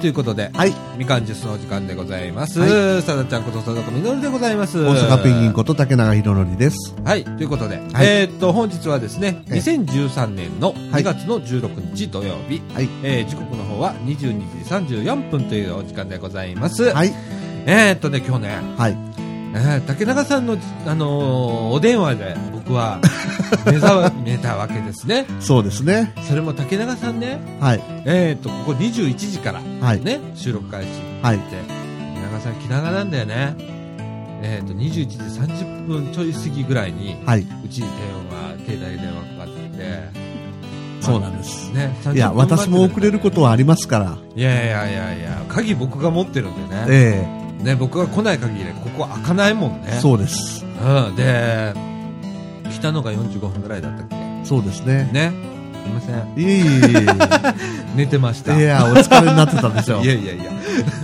ということで、はい。みかんジュースのお時間でございます。はさだちゃんことさだこみのるでございます。大阪ペンギンこと竹永宏典です。はい、ということで、はいえーっと、本日はですね、ええ2013年の2はい月の16日土曜日、はい。えー時刻の方は22時34分というお時間でございます。はい。えーっとね、今日ね、はい。えー竹中さんの、あのーお電話で僕は目ざめたわけですね。そうですね。それも竹中さんね、はい。えーっと、ここ21時からはい。ね、収録開始はい。で、竹中さん気長なんだよね。えーっと、21時30分ちょい過ぎぐらいに、はい。うちに電話、携帯電話かかってきて、そうなんです。ね、いや、私も遅れることは。はありますから。いやいやいやいや、鍵僕が持ってるんでね。えね、僕が来ない限り、ここ開かないもんねえ。そうです。うん、で、来たのが45分ぐらいだったっけ？そうですね。ね。すいません。いえいえ 寝てました。いえ。いや、お疲れになってたでしょう。いやいやいや。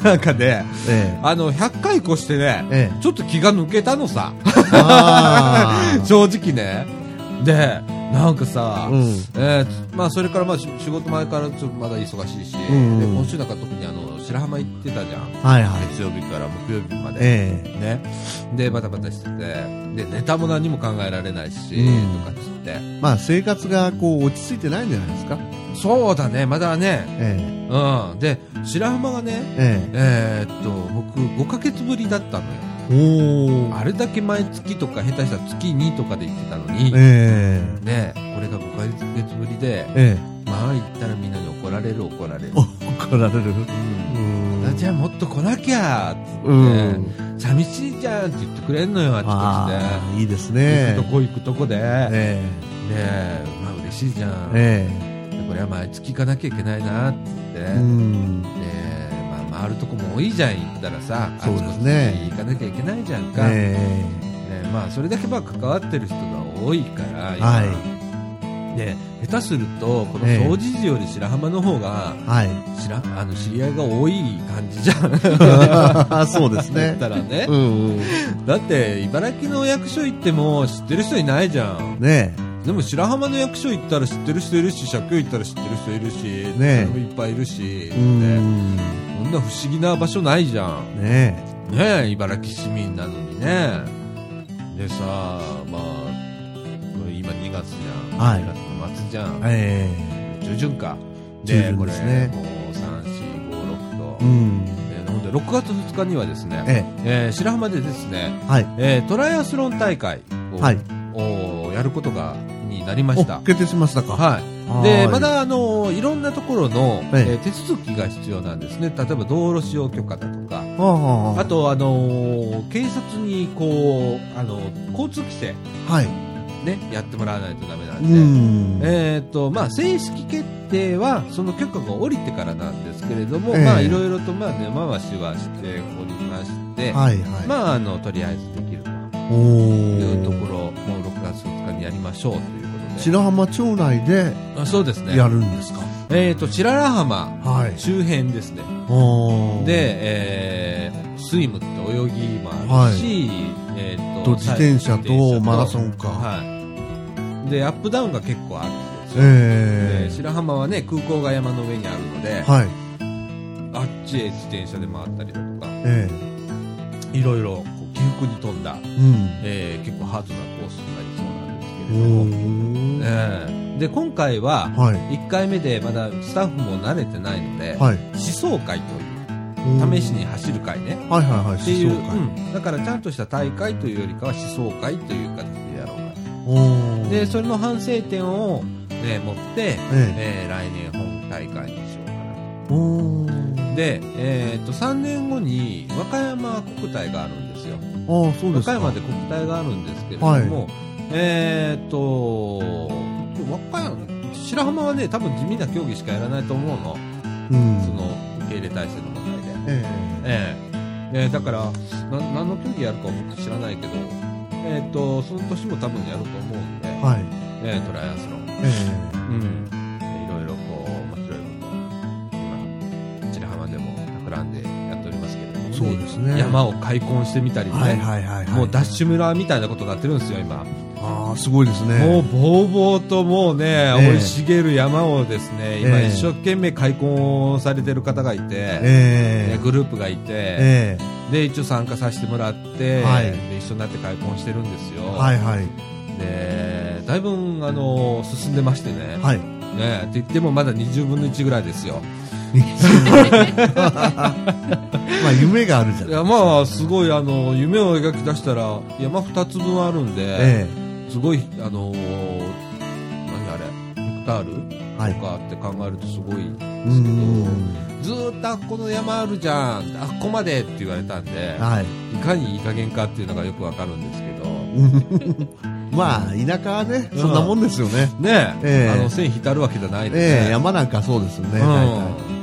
なんかね、えあの、100回越してね、え。ええ。ちょっと気が抜けたのさ。正直ね。で、なんかさ、うん。えーまあそれからまあし仕事前からちょっとまだ忙しいし、うんで今週なんか特にあの白浜行ってたじゃん、はいはい。月曜日から木曜日まで、えね、でバタバタしててでネタも何も考えられないし、うんとかっつってえ。まあ、生活がこう、落ち着いてないんじゃないですか？そうだねまだね、えうん、で白浜がねえ。ええーっと僕5ヶ月ぶりだったのよえ。おー。あれだけ毎月とか下手したら月2とかで行ってたのに、ええ。ねこれが5ヶ月ぶりでええ。まあ行ったらみんなに怒られる怒られる、お怒られる。うんうん。じゃあもっと来なきゃっつって、うん。寂しいじゃんって言ってくれんのよあっちこっちああ、いいですで、ね行くと。こ行くとこで、ねええまあ嬉しいじゃん、え。えでこれは毎月行かなきゃいけないなっつって、え。うん。回るとこも多いじゃん行ったらさそうですね。行かなきゃいけないじゃんか、えねまあ、それだけまあ関わってる人が多いから今、はで下手するとこのええ。総持寺より白浜の方がえ。はい。知らあの知り合いが多い感じじゃん。そうですね。だったらね、うんうん。だって茨城の役所行っても知ってる人いないじゃん。ねでも白浜の役所行ったら知ってる人いるし社協行ったら知ってる人いるしねえそれもいっぱいいるしえ。うねん。こんな不思議な場所ないじゃんねねえ茨城市民なのにねでさまあこれ今2月じゃん、はい2月の末じゃんえ。え中旬かですねもう3456と、え。うん。でほんで6月2日にはですね、ええー白浜でですね、え。はい。えートライアスロン大会を,、はい。をやることがになりました。お、決定しましたか。はい、はでい。まだあのいろんなところの、ええ。えー手続きが必要なんですね。例えば道路使用許可だとか。はあとあのー警察にこうあの交通規制。はい。ねやってもらわないとダメなんうで、ん。えーとまあ、正式決定はその許可が下りてからなんですけれども、ええ。まあいろいろとまあ根回しはしておりまして、はいはい。まああのとりあえずできると。おいうとこー。ろもう6月2日にやりましょうという白浜町内であそうですねやるんですか？えーと白良浜はい。周辺ですねおー。で、えースイムって泳ぎもあるし、えー、とと自転車とマラソンかはい、でアップダウンが結構あるんですよ、えで白浜はね空港が山の上にあるので、え。はい。あっちへ自転車で回ったりだとかえいろいろ起伏に富んだ、え。うん。えー結構ハードなコースになりけれども。えーで今回ははい。1回目でまだスタッフも慣れてないので、はい。思想会という試しに走る会ねはいはいはい。っていう、うんだからちゃんとした大会というよりかは思想会という形でやろうかおー。でそれの反省点を、ね、持って、ええー来年本大会にしようかな。で、えー、と3年後に和歌山国体があるんですよああ、そうですか。和歌山で国体があるんですけれども、えっ、と和歌山白浜はね多分地味な競技しかやらないと思うの、うん。その受け入れ体制の問題で、ええ。ええ。ーだからな何の競技やるか僕知らないけど、えー、とその年も多分やると思うんで、え。はい。えートライアスロン。え。うん、そそうですね。山を開墾してみたりね、はいはいはいはい。もうダッシュ村みたいなことになってるんですよ、今。ああ、すごいですね。もうぼうぼうともうね、え生い茂る山をですね、今ええ一生懸命開墾されてる方がいて、ええねグループがいて、えで、一応参加させてもらって、はいで一緒になって開墾してるんですよ。えはいはい。で、だいぶ、あの、進んでましてね、はい。ね、って言ってもまだ20分の1ぐらいですよ。まあ、夢があるじゃないいや、まあ、すごい、あの、夢を描き出したら、山2つ分あるんで、えすごい、あの何あれ、ヘクタールえはい。とかって考えるとすごいですけど、ん。ずーっとあっこの山あるじゃん、あっこまでって言われたんで、はい。いかにいい加減かっていうのがよくわかるんですけど、まあ、田舎はね、うんそんなもんですよね。ねええあの、線引いてあるわけじゃないんで、ええね。山なんかそうですよね。大うん。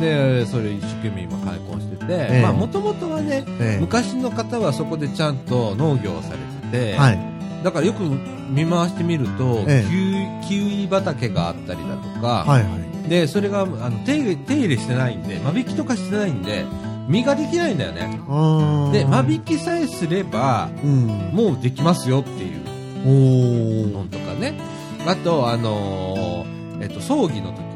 で、それ一生懸命今開墾してて、ええまあ、もともとはね、体え昔の方はそこでちゃんと農業をされてて、えはい。だからよく見回してみると、ええキウイ畑があったりだとか、はいはい。で、それがあの手入れ手入れしてないんで、間引きとかしてないんで、実ができないんだよね。で、間引きさえすれば、うん。もうできますよっていう。のとかね。あと、あのーえっと、葬儀の時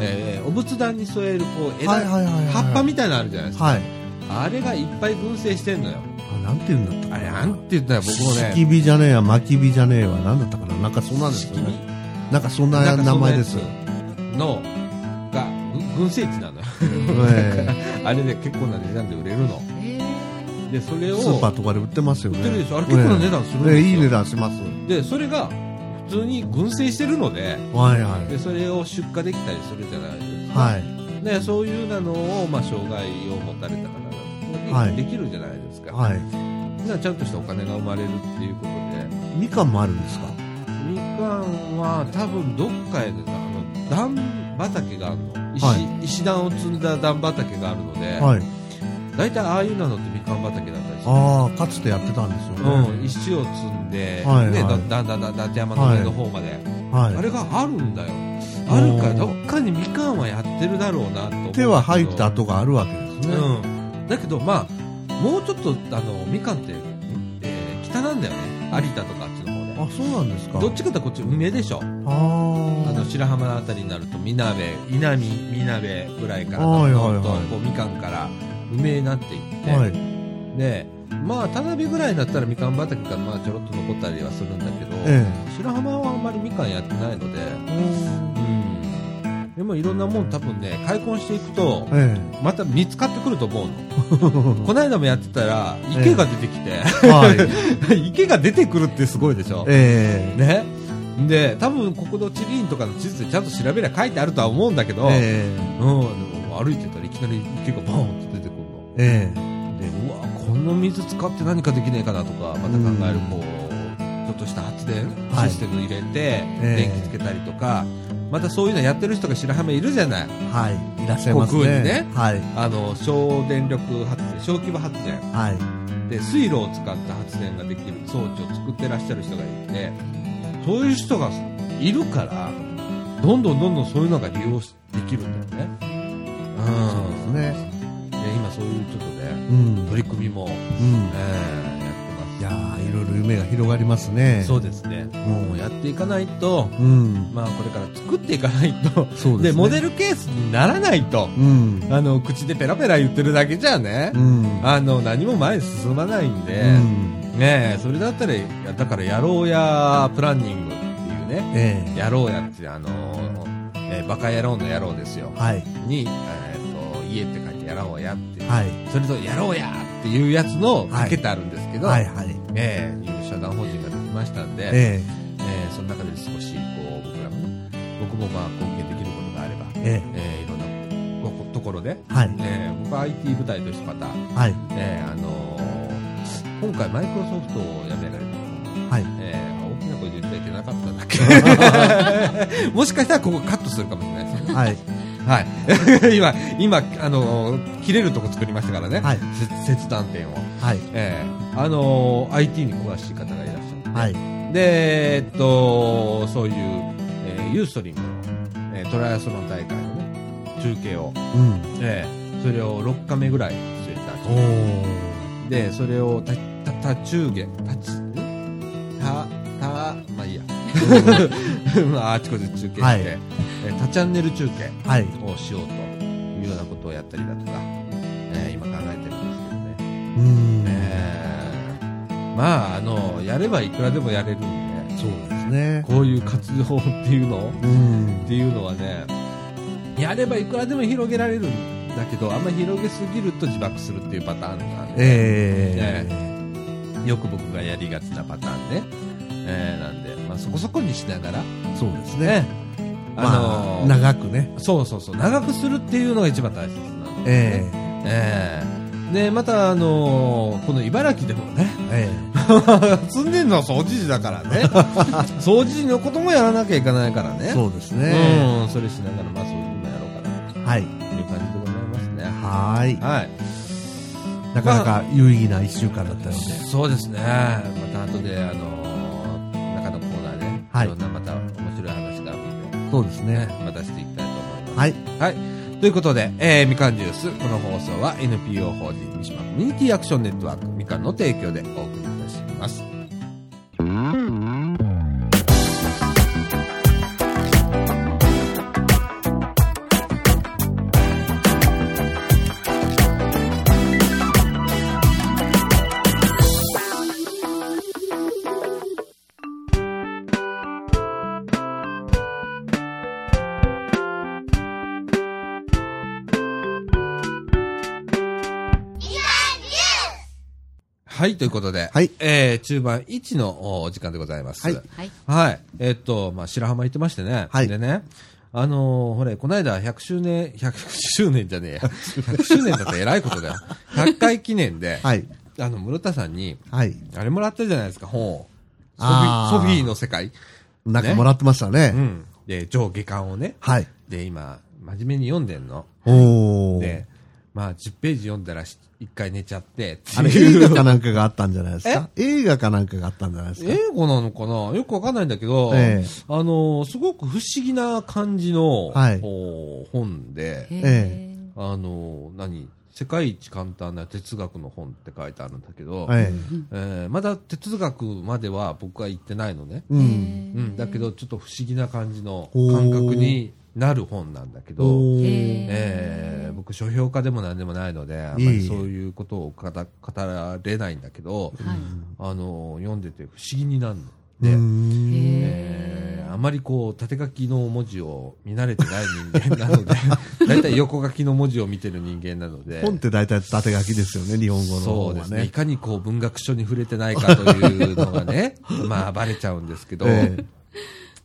えーお仏壇に添える、こう、枝、はいはいはいはい。葉っぱみたいなのあるじゃないですか。はい。あれがいっぱい群生してんのよ。あ、なんて言うんだったかあれ、なんて言ったら僕もね、き火じゃねえや、巻き火じゃねえわ。なんだったかななんかそんなんですよね。なんかそんな名前です。の、が、ぐ群生地なのよ。え あれで結構な値段で売れるの。で、それを、えスーパーとかで売ってますよね。売ってるでしょあれ結構な値段するんですよええいい値段します。で、それが、普通に群生してるので、はいはい。で、それを出荷できたりするじゃないですか。はい。で、そういうなのを、まあ、障害を持たれた方が、はいできるじゃないですか。はい。じゃあちゃんとしたお金が生まれるっていうことで、みかんもあるんですか？みかんは多分どっかへ、あの、段畑があるの。石、は石段を積んだ段畑があるので、はい。大体ああいうのって畑だったりする。ああ、かつてやってたんですよね。うん、石を積んで、はいね、はいだだんだんだん山の上の方まで、はい。あれがあるんだよ。あるから、どっかにみかんはやってるだろうなと。手は入った跡があるわけですね。うん。だけど、まあ、もうちょっと、あの、みかんって、えー北なんだよね。有田とかあっちの方で。あ、そうなんですかどっちかというとこっち梅でしょ。ああの、白浜のあたりになると、みなべ、稲見、みなべぐらいから、はいはいはいどんどんこう、みかんから梅になっていって、あ。はい。で、まあ、田辺ぐらいになったらみかん畑が、まあ、ちょろっと残ったりはするんだけど、え白浜はあんまりみかんやってないので、え。うん。でもいろんなもん多分ね、開墾していくと、えまた見つかってくると思うの。え。この間もやってたら、池が出てきて、はい。池が出てくるってすごいでしょ。ええ。ね。で、多分国土地理院とかの地図でちゃんと調べりゃ書いてあるとは思うんだけど、えうん、でも歩いてたらいきなり池がバーンって出てくるの。え。えで、うわ、この水使って何かできねえかなとか、また考える、こう、ちょっとした発電はいシステム入れて、ええ電気つけたりとか、またそういうのやってる人が白浜いるじゃない。え。はい。いらっしゃいますね。航空にねはい。あの、小電力発電、小規模発電。はい。で、水路を使った発電ができる装置を作ってらっしゃる人がいて、そういう人がいるから、どんどんどんどんそういうのが利用しできるんだよね。うん。ね。で、今そういうちょっと。取り組みも、うん。えーやっていやーいろいろ夢が広がりますねます。。そうですね。もうやっていかないと、うん。まあこれから作っていかないと、ですね。で、モデルケースにならないと、うん。あの、口でペラペラ言ってるだけじゃねう、ん。あの、何も前に進まないんで、うん。ねえ、それだったら、だからやろうやプランニングっていうね、ええ。やろうやって、あのえーバカ野郎の野郎ですよ。はい。に、えーと、家って書いてやろうやって、はい。それとやろうやっていうやつのかけてあるんですけど、はいはい。ええいう社団法人ができましたんで、えええその中で少し、こう、僕らもね、僕もまあ貢献できることがあれば、え。えええいろんなこところで、え。はい。ええ僕は IT 部隊としてまた、はい。ええあの今回マイクロソフトを辞められたはい。えー、大きな声で言っちゃいけなかったんだっけ もしかしたらここカットするかもしれないですね。はい。はい。今、今、あのー切れるとこ作りましたからね。はい。せ切断点を。はい。えー、あのー IT に詳しい方がいらっしゃる。はい。で、えっと、そういう、えーユーストリームの、えートライアスロン大会のね、中継を、うん。えーそれを6カメぐらい据えた。でそれをたた多中下たちたたまあいいや まああちこち中継して、はいえ多チャンネル中継はい。をしようというようなことをやったりだとか、えー今考えてるんですけどね、うーん。えーまああのやればいくらでもやれるんでそうですね。こういう活動っていうのうんっていうのはねやればいくらでも広げられるんだけどあんまり広げすぎると自爆するっていうパターンなんで、えよく僕がやりがちなパターンね、えーなんで、まあ、そこそこにしながらえそうですねね。あまのあ、長くね。そうそうそう長くするっていうのが一番大切なんで、えええでまた、あのーこの茨城でもねええ 住んでるのは掃除時だからね 掃除時のこともやらなきゃいけないからねえそうですね。うん、それしながら、まあ、掃除もやろうかなはい。という感じでございますね。はーい。はい。なかなか有意義な一週間だったので。そうですね。また後で、あのー中のコーナーで、はいいろんなまたそうですね。ね、またしていきたいと思います。はい。はい。ということで、えー、みかんジュース。この放送は NPO 法人三島コミュニティアクションネットワークみかんの提供でお送りはい、ということで、はいえー、中盤1のお時間でございます。はいはい。はい。えっと、まあ、白浜行ってましてね。はいでね、あのーほれ、この間100周年、100周年じゃねえや。100周年だって偉いことだよ。100回記念で、はい。あの、室田さんに、はい。あれもらったじゃないですか、本を。ソフィソフィーの世界。なんかもらってましたね。うん。で、上下巻をね。はい。で、今、真面目に読んでんの。おー。で、まあ、10ページ読んだらし、一回寝ちゃって、あれ映画かなんかがあったんじゃないですか？映画かなんかがあったんじゃないですか？英語なのかな？よくわかんないんだけど、ええ。あのすごく不思議な感じの、はい。お本で、えあの何？世界一簡単な哲学の本って書いてあるんだけど、ええ。ーまだ哲学までは僕は行ってないのね、え。うん。うん、だけどちょっと不思議な感じの感覚になる本なんだけど。えー僕書評家でも何でもないのであんまりそういうことを語語られないんだけど、はい。あの読んでて不思議になるの。うで、ん。えーあまりこう縦書きの文字を見慣れてない人間なので 大体横書きの文字を見てる人間なので。本って大体縦書きですよね、日本語のそう方はですね。いね。かにこう文学書に触れてないかというのがね まあバレちゃうんですけど、ええ。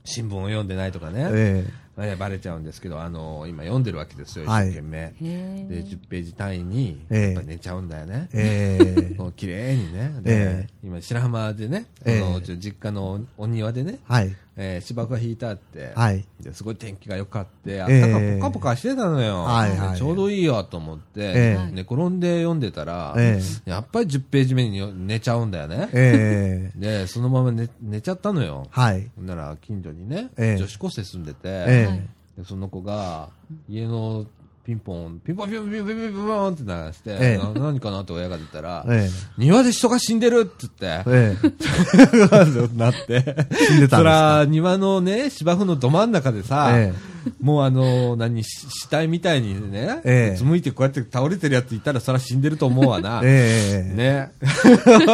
新聞を読んでないとかね、ええーバレちゃうんですけどあの今読んでるわけですよ一はい。生懸命、へー。で10ページ単位にええ。やっぱ寝ちゃうんだよね。え。え。え。こう綺麗にね、でええ。今白浜でね、ええ。あのうちの実家のお庭でね、はい。えー芝生が引いてあって、はい。ですごい天気が良かって、あっええたかポカポカしてたのよ、はいはいでちょうどいいよと思って、ええ寝転んで読んでたら、えやっぱり10ページ目に寝ちゃうんだよね。ええ。で、そのまま寝寝ちゃったのよ。はい。なら近所にね、ええ女子高生住んでて、でその子が家のピンポン、ピンポンピンポンピンポンピンポンって鳴らして、ええな何かなって親が出たら、え庭で人が死んでるって言って、え。えなって。え。死んでたんそですか？ら、庭のね、芝生のど真ん中でさ、えもうあの、何、し死体みたいにね、ええうつむいてこうやって倒れてるやついたら、そら死んでると思うわな。え。ええ。ね。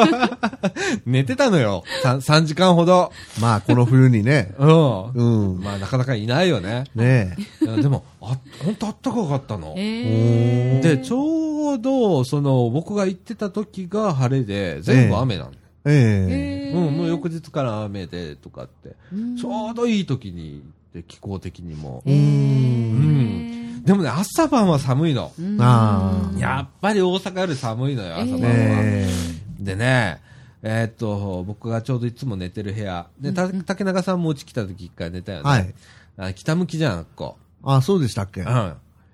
寝てたのよ。3, 3時間ほど。まあ、この冬にね。うん。うん。まあ、なかなかいないよね。ねいやでも、あ、本当あったかかったの。へーで、ちょうど、その、僕が行ってた時が晴れで、全部雨なの。え。ええ。へーうん、もう翌日から雨でとかって、ちょうどいい時に、で気候的にも。へーでもね、朝晩は寒いの。うんああ。やっぱり大阪より寒いのよ、朝晩は。えでね、えーっと、僕がちょうどいつも寝てる部屋。で、た竹中さんもうち来た時一回寝たよね。はいあ北向きじゃん、こああ、そうでしたっけ？う。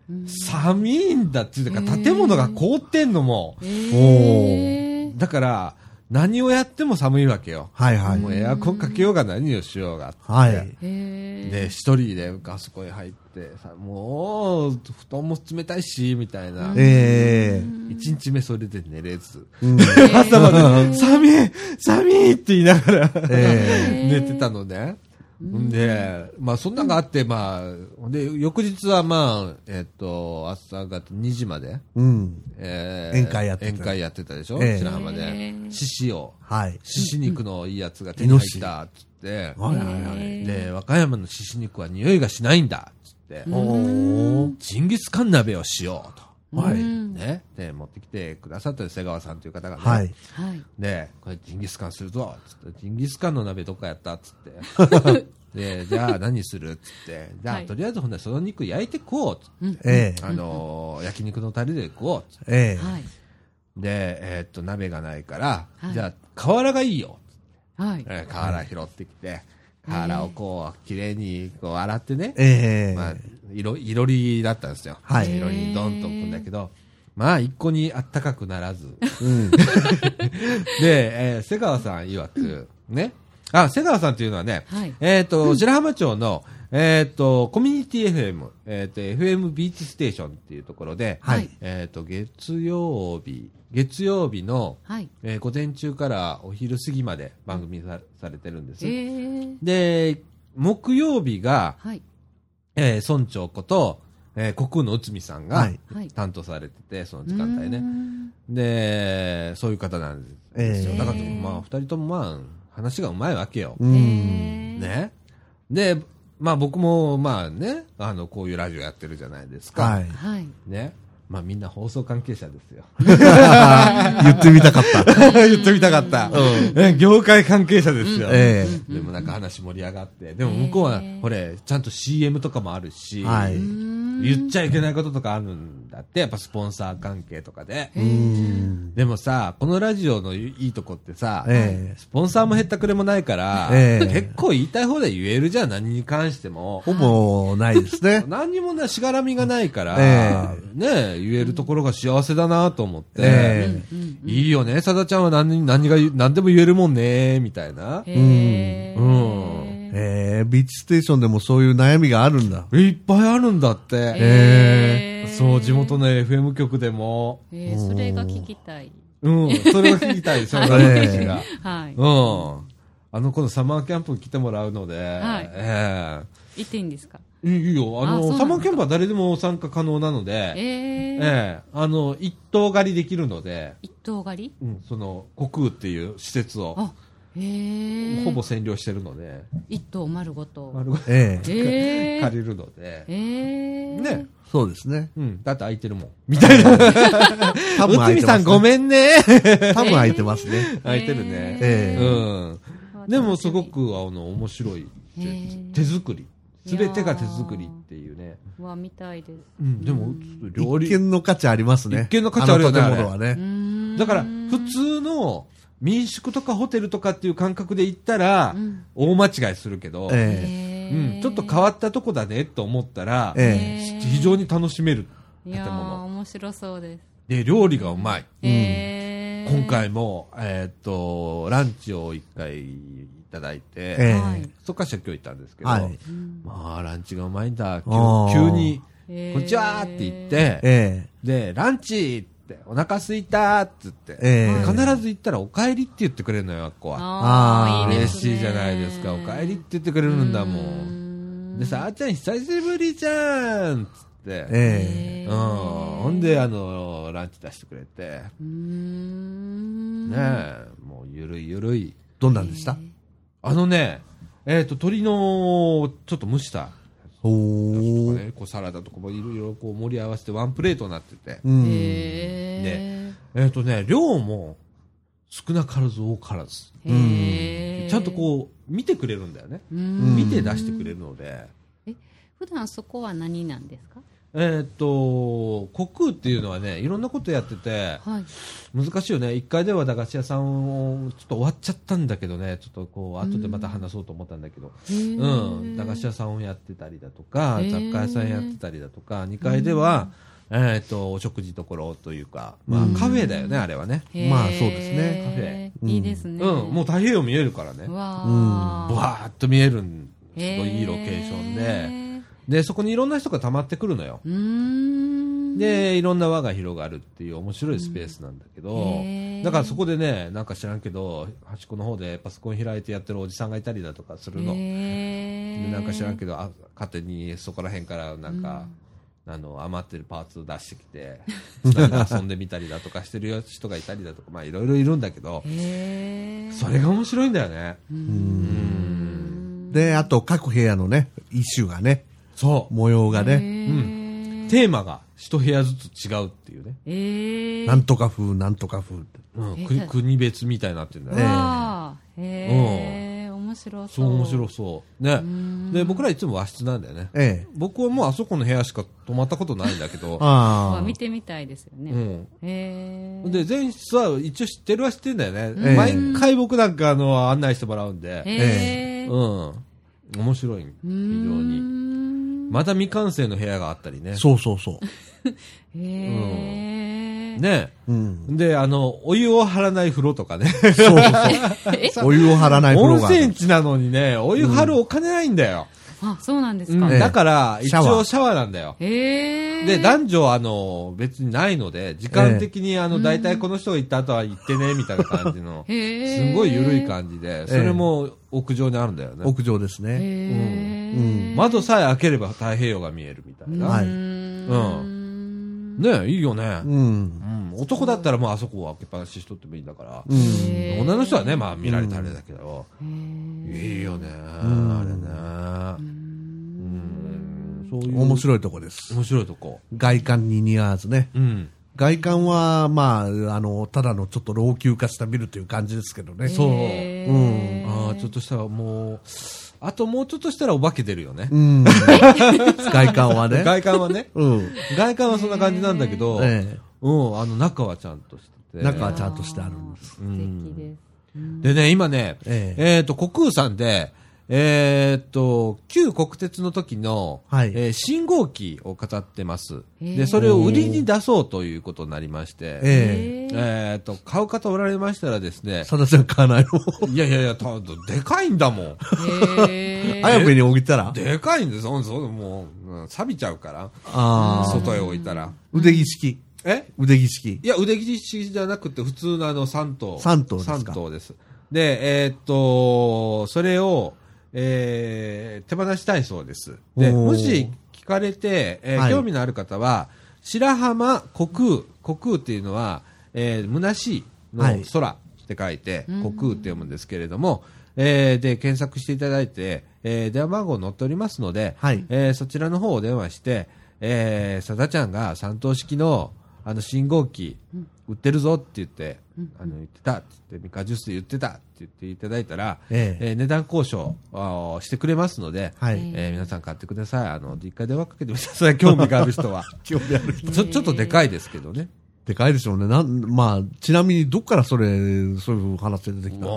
うん。寒いんだっていうか、建物が凍ってんのも。へーだから、何をやっても寒いわけよ。はいはい。もうエアコンかけようが何をしようが。はい。で、一人であそこへ入って、さ、もう、布団も冷たいし、みたいな。え一日目それで寝れず。えうん 朝まで、寒い寒いって言いながら、え 寝てたのね。んで、まあそんなのがあって、まあ、で、翌日はまあ、えっと、朝方2時まで、うん。え宴会やってた宴会やってたでしょ？ええ白浜でえ。え獅子を、はい。獅子肉のいいやつが手に入った、っつって、はいはいはい。で、和歌山の獅子肉は匂いがしないんだ、っつって、おー。ジンギスカン鍋をしようと。はい。うんね。で、持ってきてくださったよ瀬川さんという方がね。はい。はい。で、これジンギスカンするぞつって、ジンギスカンの鍋どっかやったっつって。で、じゃあ何するっつって、じゃあ、はいとりあえずほんでその肉焼いてこうっつってええあのー焼肉のタレで食おうっつってええはい。で、えーっと、鍋がないから、はいじゃあ、瓦がいいよ。はい。えー瓦拾ってきて、瓦をこう、綺麗にこう洗ってね、ええまあ、色、いろりだったんですよ。はいいろりにドンと置くんだけど、まあ、一個にあったかくならず。うん。で、えー瀬川さん曰く、ね。あ、瀬川さんっていうのはね、はいえっ、と、白浜町の、えっ、と、コミュニティ FM、えっ、と、FM ビーチステーションっていうところで、はい。えっ、と、月曜日、月曜日の、はい。えー午前中からお昼過ぎまで番組さされてるんです。ええ。で、木曜日が、はい。えー村長こと、えー、国空の内海さんがはいはい。担当されてて、その時間帯ねう。んで、そういう方なんですよ。ええだから、まあ、二人ともまあ、話がうまいわけよ。ね。で、まあ僕も、まあね、あの、こういうラジオやってるじゃないですか。はい。はい。ね。まあみんな放送関係者ですよ。言ってみたかった。言ってみたかった。ね業界関係者ですよ。えでもなんか話盛り上がって。でも向こうはこれ、ちゃんと CM とかもあるし、はい。言っちゃいけないこととかあるんだって、やっぱスポンサー関係とかで。うん。でもさ、このラジオのいいとこってさ、ええスポンサーも減ったくれもないから、ええ結構言いたい放題言えるじゃん、何に関しても。ほぼないですね。何にもな、しがらみがないから、えね言えるところが幸せだなと思って、えいいよね、さだちゃんは何何が何でも言えるもんね、みたいな。うんええビーチステーションでもそういう悩みがあるんだ。いっぱいあるんだって。ええそう、地元の FM 局でも。ええ、それが聞きたい。うん、それを聞きたいでしょ、え え私が。はい。うん。あの、このサマーキャンプ来てもらうので、はいえ行っていいんですか？えいいよ。あの、あサマーキャンプは誰でも参加可能なので、ええ。ええあの、一棟借りできるので、一棟借り？うん、その、国空っていう施設を、あ。ほぼ占領してるので、一棟丸ごと。丸ごとええええ。借りるので、ええ。ね。そうですね。うん、だって空いてるもん。みたいな。多分空いてます、内海さんごめんね。多分空いてますね。空いてるね。ええうん。でもすごく、あの、面白い。手作り。すべてが手作りっていうね。は見たいです。うん、でも、料理。一見の価値ありますね。一見の価値あるよね建物はうね。だから、普通の民宿とかホテルとかっていう感覚で行ったらうん、大間違いするけど、えうん、ちょっと変わったとこだねと思ったら、え非常に楽しめるいやー、建物。面白そうです。で、料理がうまい。え。ー今回も、えーっと、ランチを一回いただいて、ええ。はい。そっから今日行ったんですけど、はい。うん。まあ、ランチがうまいんだ。急に、えー。こんにちはって言って、えで、ランチって、お腹すいたって言って、ええ必ず行ったらお帰りって言ってくれるのよ、あっこは。あーいいですね嬉しいじゃないですか。お帰りって言ってくれるんだも。うんんでさ、あーちゃん久しぶりじゃんっつって。ええうん。ほんで、あの、ランチ出してくれて、うーんねえ、もうゆるいゆるい。どんなんでした？あのね、えっ、と、鶏の、ちょっと蒸した、おとかー。ね、こうサラダとかもいろいろこう盛り合わせてワンプレートになってて、うん。へえっ、とね、量も少なからず多からず、ーへー。ちゃんとこう、見てくれるんだよね。うーん。見て出してくれるので、普段そこは何なんですか？えっ、と、国空っていうのはね、いろんなことやってて、はい。難しいよね。1階では駄菓子屋さんを、ちょっと終わっちゃったんだけどね、ちょっとこう、後でまた話そうと思ったんだけど、うん、駄菓子屋さんをやってたりだとか、雑貨屋さんやってたりだとか、2階では、えっ、と、お食事所というか、まあうんカフェだよね、あれはね。まあそうですねカフェ。うんいいですね。うん、もう太平洋見えるからね。うわぼーわーっと見えるん、すごへいいいロケーションで、で、そこにいろんな人が溜まってくるのよ。で、いろんな輪が広がるっていう面白いスペースなんだけど、へー。だからそこでね、なんか知らんけど、端っこの方でパソコン開いてやってるおじさんがいたりだとかするの。でなんか知らんけど、あ勝手にそこら辺からなんか、あの余ってるパーツ出してきて、遊んでみたりだとかしてる人がいたりだとか、まあいろいろいるんだけど、それが面白いんだよね。うん。で、あと各部屋のね、一種がね、そう。模様がね、へーテーマが一部屋ずつ違うっていうね。えーなんとか風、なんとか風って。うん、え国国別みたいになってるんだね。わーへー面白そう。そう、面白そう。ね。で、僕らいつも和室なんだよね。ええ。僕はもうあそこの部屋しか泊まったことないんだけど、ああ。見てみたいですよね。うん。へーで、前室は一応知ってるは知ってるんだよね。ええ毎回僕なんかあの案内してもらうんで、へーうん。面白い。非常に。んまた未完成の部屋があったりね。そうそうそう。へーね。うん。で、あの、お湯を張らない風呂とかね。そうそうそう。お湯を張らない風温呂がある。泉地なのにね、お湯張るお金ないんだよ。あ、そうなんですか。うんええだから、一応シャワーなんだよ。へーで、男女、あの、別にないので、時間的に、あの、大体この人が行った後は行ってね、みたいな感じの、すごい緩い感じで、それも屋上にあるんだよね。屋上ですね。へうんー窓さえ開ければ太平洋が見えるみたいな。はいうーんねいいよね。うん。うん。男だったらもうあそこを開けっぱなししとってもいいんだから。女の人はね、まあ見られたらあれだけど、いいよね、んあれね。うん。そういう。面白いとこです。面白いとこ。外観に似合わずね。うん。外観は、まあ、あの、ただのちょっと老朽化したビルという感じですけどね。そうへーああ、ちょっとしたらもう、あともうちょっとしたらお化け出るよね。うん。外観はね。外観はね。うん。外観はそんな感じなんだけど、えうん、あの中はちゃんとしてえ。て。中はちゃんとしてあるんです。素敵です。でね、今ね、えええっ、と、国空さんで、えっ、と、旧国鉄の時の、はいえー信号機を飾ってます。で、それを売りに出そうということになりまして、ええっ、と、買う方おられましたらですねえ。、さだちゃん買わないの？いやいやいや、たでかいんだもん。へーあやめに置いたら？でかいんですそそもう、うん錆びちゃうから、ああ。外へ置いたら。腕着式。え？腕着式。いや、腕着式じゃなくて、普通のあの3頭。三頭ですかです。で、えーっと、それを、えー手放したいそうです。で、もし聞かれて、えーはい。興味のある方は、白浜虚空、虚空っていうのは、えー、虚しいのはい。空って書いて、虚空って読むんですけれども、えーで、検索していただいて、えー電話番号載っておりますので、はい。えーそちらの方をお電話して、えー、さだちゃんが三等式の、あの、信号機、売ってるぞって言って、あの、言ってたって言って、ミカジュースで言ってたって言っていただいたら、えええー値段交渉あーしてくれますので、はい。えー皆さん買ってください。あの、一回電話かけてください。興味がある人は。興味ある人。ちょ、ちょっとでかいですけどね。でかいでしょうね。なん、まあ、ちなみにどっからそれ、そういう話で出てきたんですか？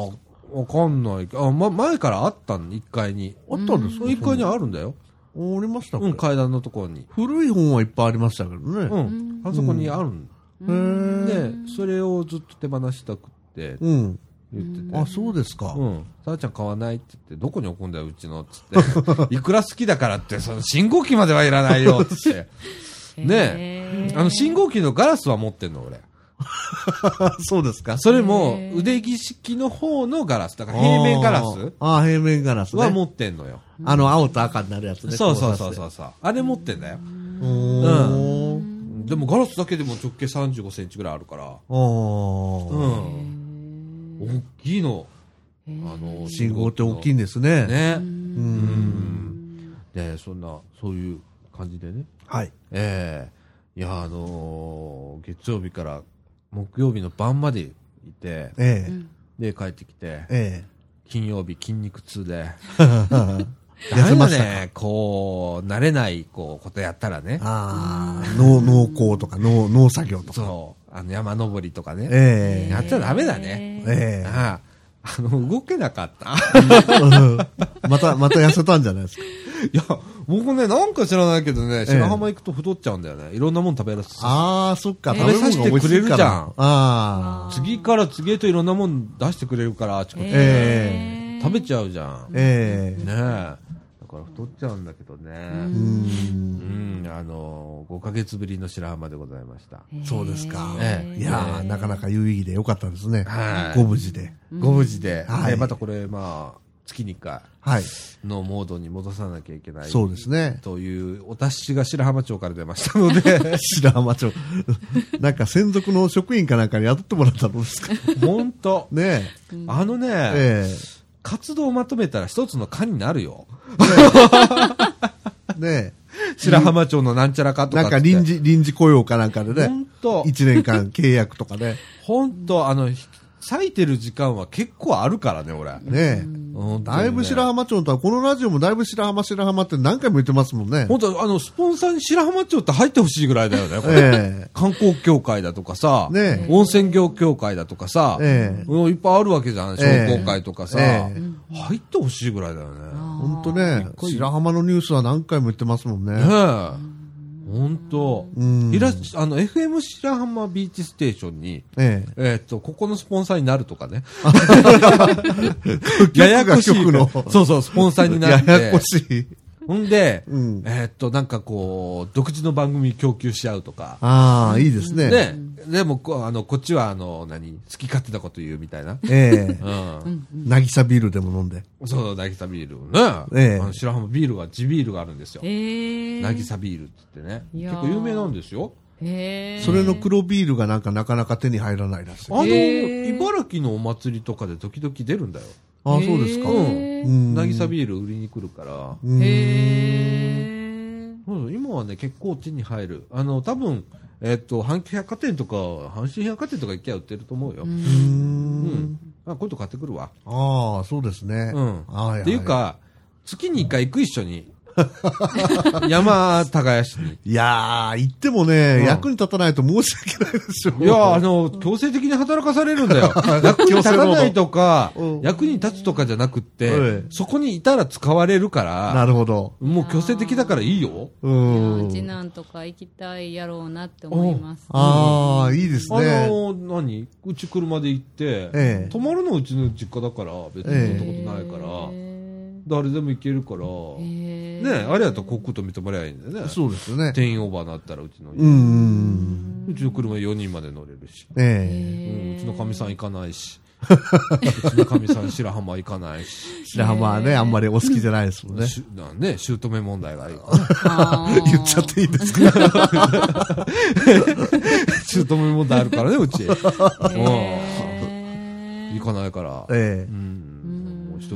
わわかんない。あ、ま、前からあったの、1階に。あったんですか？1階にあるんだよ。ありましたうん、階段のところに。古い本はいっぱいありましたけどうね。ん。あそこにあるんへーで、それをずっと手放したくってうん。言ってて。あ、そうですか。うん。さあちゃん買わないって言って、どこに置くんだよ、うちの。つって。いくら好きだからって、その信号機まではいらないよ、つって。ねえ。あの、信号機のガラスは持ってんの、俺。そうですか。それも、腕着式の方のガラス。だから平面ガラスああ、平面ガラスね。は持ってんのよ。あの、青と赤になるやつね。そうそうそうう。そうそう。あれ持ってんだよ。おーでもガラスだけでも直径35センチぐらいあるから。おーうん。大きいの。あの、信号って大きいんですね。ね。う。うんん。で、そんな、そういう感じでね。はい。ええいや、あのー月曜日から木曜日の晩までいて、えで、帰ってきてえ。、え金曜日筋肉痛で、え。ダメだ痩せましたかね、こう、慣れない、こう、ことやったらね。ああ、農、農耕とか農、農作業とか。そう、あの、山登りとかね。ええ。やっちゃダメだね。ええ。ああ、あの、動けなかった。また、また痩せたんじゃないですか。いや、僕ね、なんか知らないけどね、白浜行くと太っちゃうんだよね。いろんなもん食べらせて。ああ、そっか。食べさせてくれるじゃんああ。次から次へといろんなもん出してくれるから、あちこちでえ食べちゃうじゃん。ねええ。え。だかから太っちゃうんだけどうね。ん。うん、あの、5ヶ月ぶりの白浜でございました。そうですか。ええいやー、なかなか有意義でよかったですね。はいご無事で。ご無事で、はいえまたこれ、まあ、月に1回はい。のモードに戻さなきゃいけない。そうですね。という、お達しが白浜町から出ましたので、白浜町。なんか専属の職員かなんかに雇ってもらったのですか？本当ねあのね、え。え活動をまとめたら一つの課になるよ。え。ね 白浜町のなんちゃらかえ。とかなんか臨時、臨時雇用かなんかでね。本当一年間契約とかね。本当あの、割いてる時間は結構あるからね、俺。ねえ。だいぶ白浜町とは、このラジオもだいぶ白浜白浜って何回も言ってますもんね。本当あの、スポンサーに白浜町って入ってほしいぐらいだよね、これ。え観光協会だとかさ、ね温泉業協会だとかさ、ええいっぱいあるわけじゃん、商工会とかさ、ええ入ってほしいぐらいだよね。本当ね、白浜のニュースは何回も言ってますもんね。ねえ。本当、うんいらあの、FM 白浜ビーチステーションに、ええ。えーっと、ここのスポンサーになるとかね。ややこしい。そうそう、スポンサーになって。ややこしい。ほんで、うんえーっと、なんかこう、独自の番組供給し合うとか。ああ、いいですね。ね、でもこう、あの、こっちは、あの、何、好き勝手なこと言うみたいな。ええ。うん。なぎさビールでも飲ん。で。そう、なぎさビールね。ええあの白浜ビールが、地ビールがあるん。ですよ。ええ。なぎさビールって言ってね。いやー結構有名なん。ですよ。へえ。それの黒ビールがなん。かなかなか手に入らないらしい。あの、へえ茨城のお祭りとかで時々出るん。だよ。ああ、そうですか。へうん。えうん。なぎさビール売りに来るから。うん。へえ。うん。今はね、結構手に入る。あの、多分、えっと、阪急百貨店とか、阪神百貨店とか行きゃ売ってると思うよ。うーうん。ん。あ、こういうと買ってくるわ。ああ、そうですね。うん。はいっていう、か、月に一回行く一緒に。山耕しに。いやー、言ってもね、うん役に立たないと申し訳ないですよ。いや、あの、強制的に働かされるんだよ。役に立たないとかうん、役に立つとかじゃなくってええ、そこにいたら使われるかなら、るほど。もう強制的だからいいよ。ういやん。次男とか行きたいやろうなって思います。ああ、いいですあね。の、何？うち車で行って、ええ泊まるのうちの実家だから、別にそんなことないから、へ誰でも行けるから、えね、あれやったらコックと認めりゃいいんだよね。そうですね。定員オーバーになったらうちの、うんうん。うちの車4人まで乗れるし、ええ。うん、うちのかみさん行かないし、うちのかみさん白浜行かないし、白浜はね、あんまりお好きじゃないですもんね。しなね、姑問題がある。あー 言っちゃっていいですか？姑問題あるからね、うち。へ行かないから。えうん。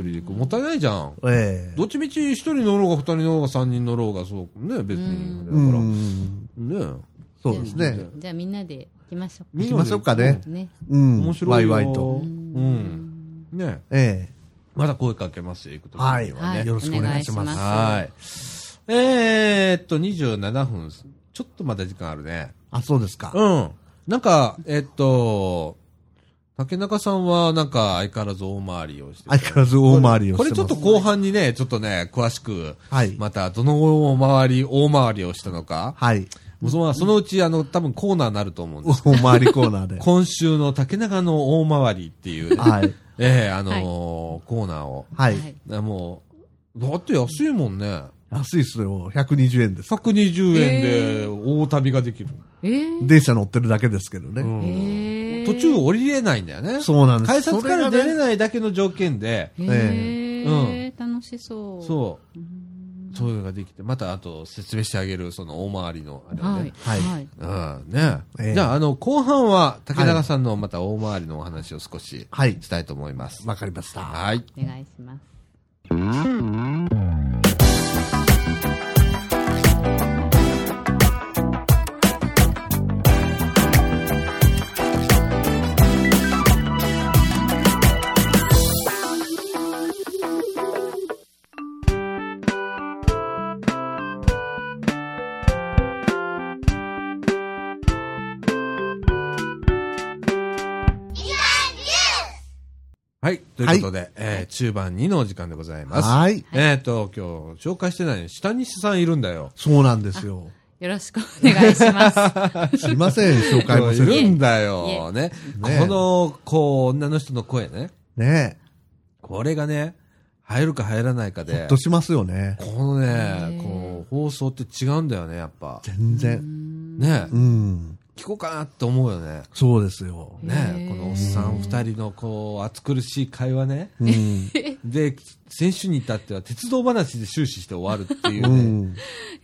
人で行く。もったいないじゃん。え。ええ。どっちみち一人乗ろうが二人乗ろうが三人乗ろうが、そう、ね、別に。だうから、ん。ね。そうですね。じゃあみんなで行きましょう行きましょうかね。ね。うん。面白いよ。ワイワイと。うん。ね。ええ。まだ声かけますよ、行くときにはい。はね。よろしくお願いします。お願いしますはい。えーっと、27分。ちょっとまだ時間あるね。あ、そうですか。うん。なんか、えっと、竹中さんはなんか相変わらず大回りをして相変わらず大回りをしてます。これちょっと後半にね、ちょっとね、詳しく、はい。またどの大回り、大回りをしたのか、はい。そのそのうちあの、多分コーナーになると思うんです。大回りコーナーで。今週の竹中の大回りっていうね、はい。ええあのーコーナーを。はい。ねもう、だって安いもんね。安いっすよ。120円です。120円で大旅ができる。えー電車乗ってるだけですけどね。うんえー途中降りれないんだよね。そうなんです。改札から出れい。ないだけの条件で、へええ楽しそう。そう。うんそういうのができて、またあと説明してあげる、その大回りのあれをはいね。。はいはい。うん、ね、ええじゃあ、あの、後半は、竹中さんのまた大回りのお話を少しはい。したいと思います。わかりました。はい。お願いします。ということで、えー中盤2のお時間でございます。はい。えっ、と、今日紹介してない下西さんいるんだよ。そうなんですよ。よろしくお願いします。すいません、紹介もいせず。るんだいよ。ね。ねこの、こう、女の人の声ね。ねこれがね、入るか入らないかでと、しますよね。このねこう、放送って違うんだよね、やっぱ。全然。ねう、ん。聞こうかなって思うよね。そうですよ。ねこのおっさん二人のこう、暑苦しい会話ね。うん。で、先週に至っては鉄道話で終始して終わるっていううね。ん。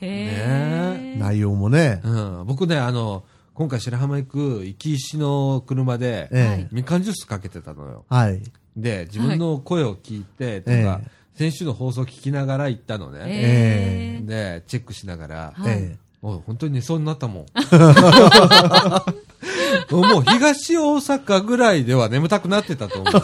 へー内容もね。うん、僕ね、あの、今回白浜行く行き石の車で、ええ。みかんジュースかけてたのよ。はい。で、自分の声を聞いて、とか、ええ先週の放送聞きながら行ったのね。えで、チェックしながら、はいええ。おい本当に寝そうになったもん。もう東大阪ぐらいでは眠たくなってたと思う。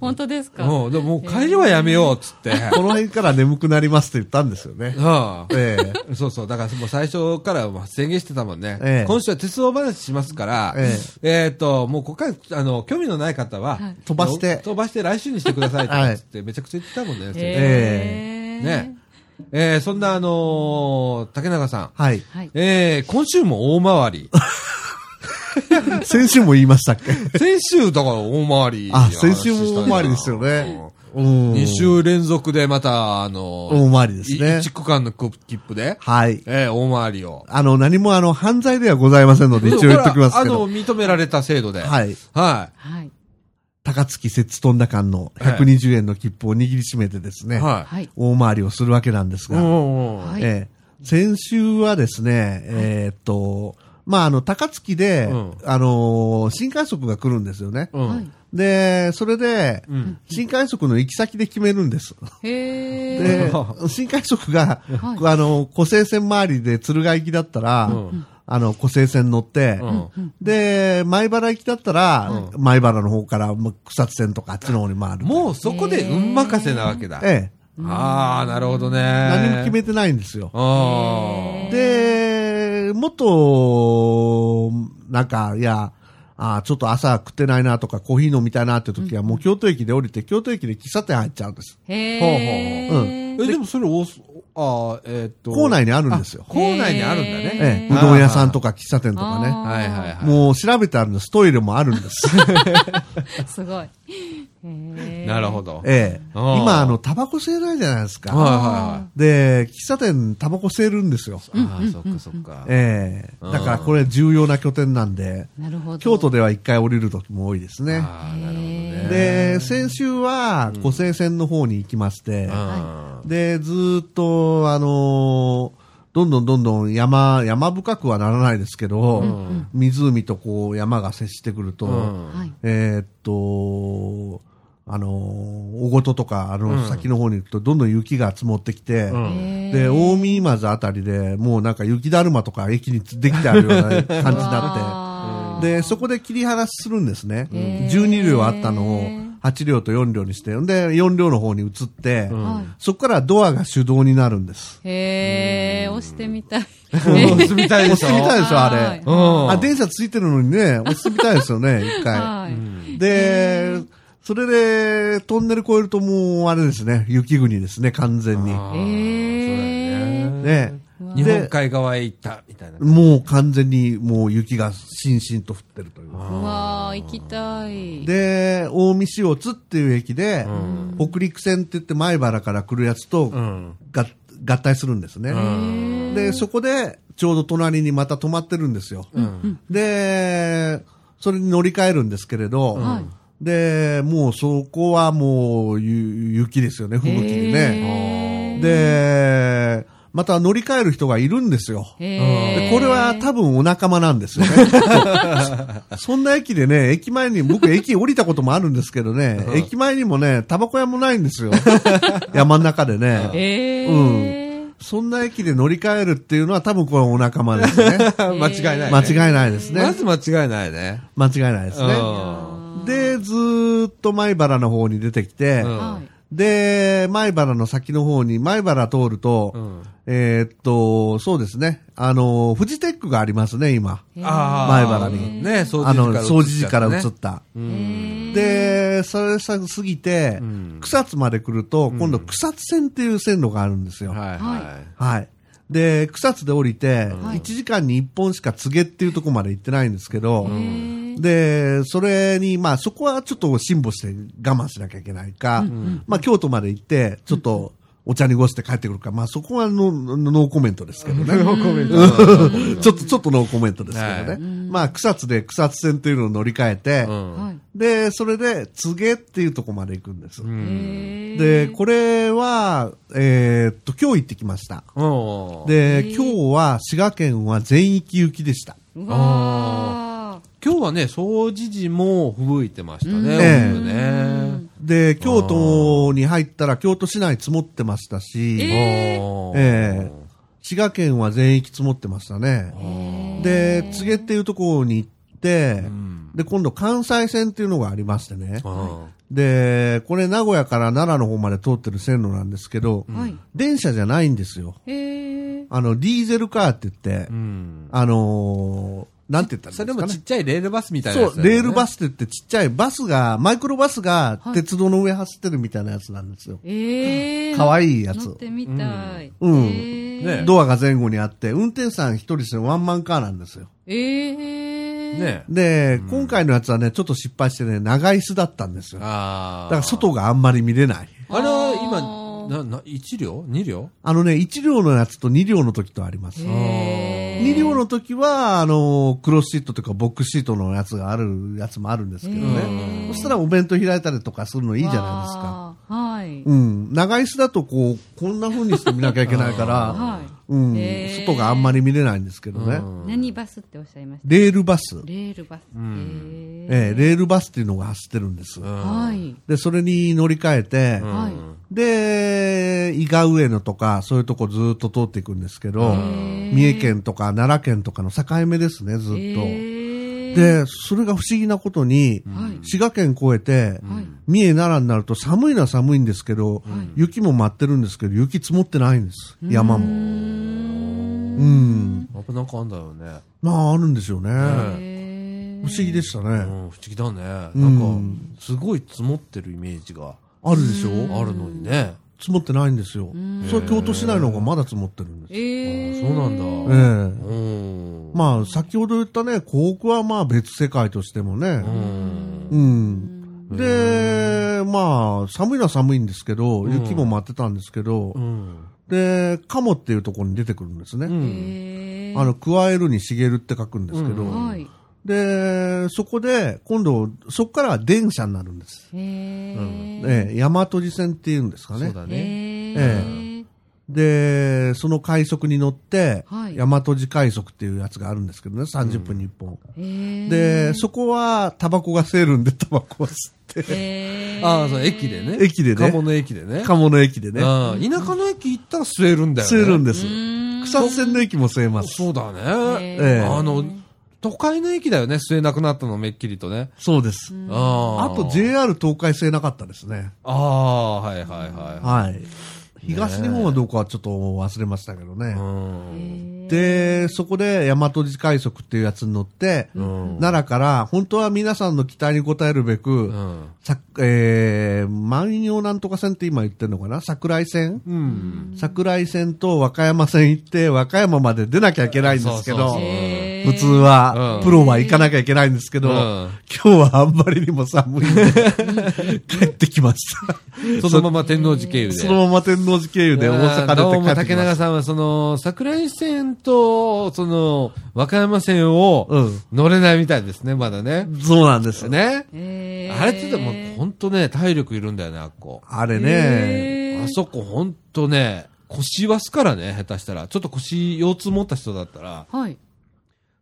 本当ですか？もう、でももう帰りはやめようっつって。この辺から眠くなりますって言ったんですよね。ああええ。そうそう。だからもう最初からもう宣言してたもんね。ええ今週は鉄道話しますから、ええっ、と、もうここから、あの、興味のない方は、はい飛ばして飛ばして来週にしてくださいってはいつってめちゃくちゃ言ってたもんね。先生へーね。えーそんなあのー竹中さん。はい。はい。えー今週も大回り。先週も言いましたっけ？先週だから大回り。あ、先週も大回りですよね。うん。2週連続でまた、あの大回りですね1区間の切符で、はい。えー大回りを。あの、何もあの、犯罪ではございませんので、一応言っときますけど。あの、認められた制度で。い。はい。ははい。高槻摂津飛んだ間の120円の切符を握りしめてですい。ね、ははい。大回りをするわけなんですが、んうんはいええ先週はですね、えーっと、まあ、あの、高槻で、うんあのー新快速が来るんですよね。うん。はい。で、それで、うん。新快速の行き先で決めるんです。へでー。、新快速が、はいあの、湖西線周りで敦賀行きだったら、うんあの、湖西線乗って、うんで、前原行きだったら、前原の方からま草津線とかあっちの方に回る。もうそこで運任せなわけだ。ええ。ああ、なるほどね。何も決めてないんですよ。あで、もっと、なんか、いや、あーちょっと朝食ってないなとか、コーヒー飲みたいなって時は、もう京都駅で降りて、京都駅で喫茶店入っちゃうんです。へー。ほうほうあ。え、でもそれお、ああ、えーっと。構内にあるんですよあ構内にあるんだへね。ええ、うどん屋さんとか喫茶店とかね。はいはいはい。もう調べてあるんです。トイレもあるんです。すごい。なるほ。ど。ええ。今、あの、タバコ吸えないじゃないですか。はいはで、喫茶店タバコ吸えるんですよ。ああ、そっかそっか。ええ。だからこれ重要な拠点なんで、なるほど。京都では一回降りる時も多いですね。ああ、なるほどね。で、先週は、湖西線の方に行きまして、うんで、ずーっと、あのーどんどんどんどん山、山深くはならないですけど、ん湖とこう山が接してくると、うんはい。えーっと、あのー、大ごととか、あうんの、先の方に行くと、どんどん雪が積もってきて、うんで、大見今あたりで、もうなんか雪だるまとか駅にできてあるような感じにななって、で、そこで切り離しするんですね。へー12両あったのを8両と4両にして、で、4両の方に移って、うんはい。そこからドアが手動になるんです。へー、押してみたい。押してみたいでしょ押してみたいでしょ、あはいれ。うんあ、電車ついてるのにね、押してみたいですよね、一回。はい。で、それで、トンネル越えるともう、あれですね、雪国ですね、完全に。あーそうだよね。ね。日本海側へ行った、みたいな。もう完全にもう雪がしんしんと降ってるという。うわー、行きたい。で、大見塩津っていう駅で、うん北陸線って言って前原から来るやつとうん。が合体するんですね。うんで、そこでちょうど隣にまた止まってるんですよ。うん。で、それに乗り換えるんですけれど、はいで、もうそこはもうゆ雪ですよね、吹雪にね。で、また乗り換える人がいるんですよ。これは多分お仲間なんですよね。そんな駅でね、駅前に、僕駅降りたこともあるんですけどね、駅前にもね、タバコ屋もないんですよ。山の中でね。へー。そんな駅で乗り換えるっていうのは多分これお仲間ですね。間違いないね。間違いないですね。まず間違いないね。間違いないですね。うで、ずーっと前原の方に出てきて。で、前原の先の方に、前原通ると、うんえーっと、そうですね。あの、フジテックがありますね、今。前原にね、掃除あの、掃除時時から移っった。うん。で、それさ過ぎて、うん草津まで来ると、今度草津線っていう線路があるんですよ。はいははい。で、草津で降りて、はい1時間に1本しか告げっていうところまで行ってないんですけど、へーで、それに、まあそこはちょっと辛抱して我慢しなきゃいけないか、まあ京都まで行って、ちょっとお茶濁して帰ってくるか、まあそこはノノーコメントですけどね。ノーコメント。ちょっと、ちょっとノーコメントですけどね。はい。まあ草津で草津線っていうのを乗り換えて、うん。はい。で、それで、柘植っていうとこまで行くんです。うん。で、これは、えーっと、今日行ってきました。うんで、今日は滋賀県は全域行きでした。うわ今日はね、総除時も吹雪いてましたうんね、ええ大きくね。で、京都に入ったら京都市内積もってましたし、えおーええ滋賀県は全域積もってましたね。ーで、柘植っていうところに行ってう、んで、今度関西線っていうのがありましてね。うんで、これ名古屋から奈良の方まで通ってる線路なんですけど、はい。電車じゃないんですよ。あの、ディーゼルカーって言って、うんあのーなんて言ったらいいそれんですかね。もちっちゃいレールバスみたいなやそう、つだよねレールバスって言ってちっちゃいバスが、マイクロバスがはい鉄道の上走ってるみたいなやつなんですよ。ええ。かわいいやつ乗ってみたい。うんへーねドアが前後にあって、運転手さん一人してワンマンカーなんですよ。ええ。。ねで、今回のやつはね、ちょっと失敗してね、長椅子だったんですよ。だああ。から外があんまり見れない。あれは今、な、な、1両 ?2 両？あのね、1両のやつと2両の時とあります。へー2両の時は、あの、クロスシートとかボックスシートのやつがあるやつもあるんですけどへね。ーそしたらお弁当開いたりとかするのいいじゃないですか。はい。うん。長椅子だとこう、こんな風にして見なきゃいけないから、はい。うん。外があんまり見れないんですけどね。うん何バスっておっしゃいました？レールバス。レールバス。ええ、レールバスっていうのが走ってるんです。うんはい。で、それに乗り換えて、うんはいで、伊賀上野とか、そういうとこずっと通っていくんですけど、ー三重県とか奈良県とかの境目ですね、ずっと。で、それが不思議なことに、はい滋賀県越えて、はい。三重奈良になると寒いのは寒いんですけど、雪も舞ってるんですけど、雪積もってないんです。山も。うん。やっぱなんかあんだよね。まあ、あるんですよね。へ不思議でしたね。うん、不思議だね。うなんんか、すごい積もってるイメージがあるでしょ？あるのにね。積もってないんですよ。それ京都市内の方がまだ積もってるんです。えー、そうなんだ。ええうん。まあ、先ほど言ったね、甲府はまあ別世界としてもね。うん。うん。で、まあ、寒いのは寒いんですけど、雪も舞ってたんですけど、うん。で、鴨っていうところに出てくるんですね。あの、加えるに茂るって書くんですけど、うんはい。で、そこで、今度、そこからは電車になるんです。ええ、大和路線っていうんですかね。そうだね。へえーで、その快速に乗って、はい大和路快速っていうやつがあるんですけどね、30分に1本。へーで、そこはタバコが吸えるんで、タバコを吸って、ああ、そう、駅でね。駅でね鴨の駅でね。鴨の駅でね、うん田舎の駅行ったら吸えるんだよね。吸えるんです。草津線の駅も吸えます。そうだね。ええあの、都会の駅だよね、吸えなくなったの、めっきりとね。そうです。ああと JR 東海吸えなかったですね。ああ、はいはいははい。東日本はどこかちょっと忘れましたけどい。ね。うん。で、そこで大和路快速っていうやつに乗って、うん。奈良から、本当は皆さんの期待に応えるべく、うん。さえー、万葉なんとか線って今言ってるのかな？桜井線？うん。桜井線と和歌山線行って、和歌山まで出なきゃいけないんですけどそうそうそう、普通は、うんプロは行かなきゃいけないんですけど、うん今日はあんまりにも寒いんで、帰ってきました。そのまま天王寺経由で。そのまま天王寺経由で大阪どうも出て帰ってき竹まし中さんは、その、桜井線と、その、和歌山線をうん乗れないみたいですね、まだね。た。そうなんです。ね。へーあれってでも、ほんとね、体力いるんだよね、あっこ。あれね、あそこほんとね、腰はすからね、下手したら。ちょっと腰、腰痛持った人だったら、はい。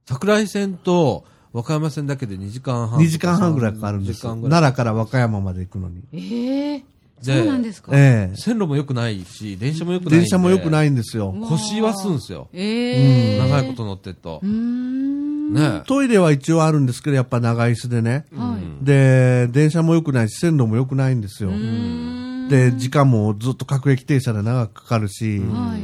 桜井線と和歌山線だけで2時間半。2時間半ぐらいかかるんです2時よ。奈良から和歌山まで行くのに。ええでそうなんですか？ええ線路も良くないし、電車も良くないんで。電車も良くないいんですよ。腰はすんすよ。ええ長いこと乗ってるとうー。ん。ねトイレは一応あるんですけど、やっぱ長椅子でね。はい。で、電車も良くないし、線路も良くないんですよ。うーんで、時間もずっと各駅停車で長くかかるし、はい。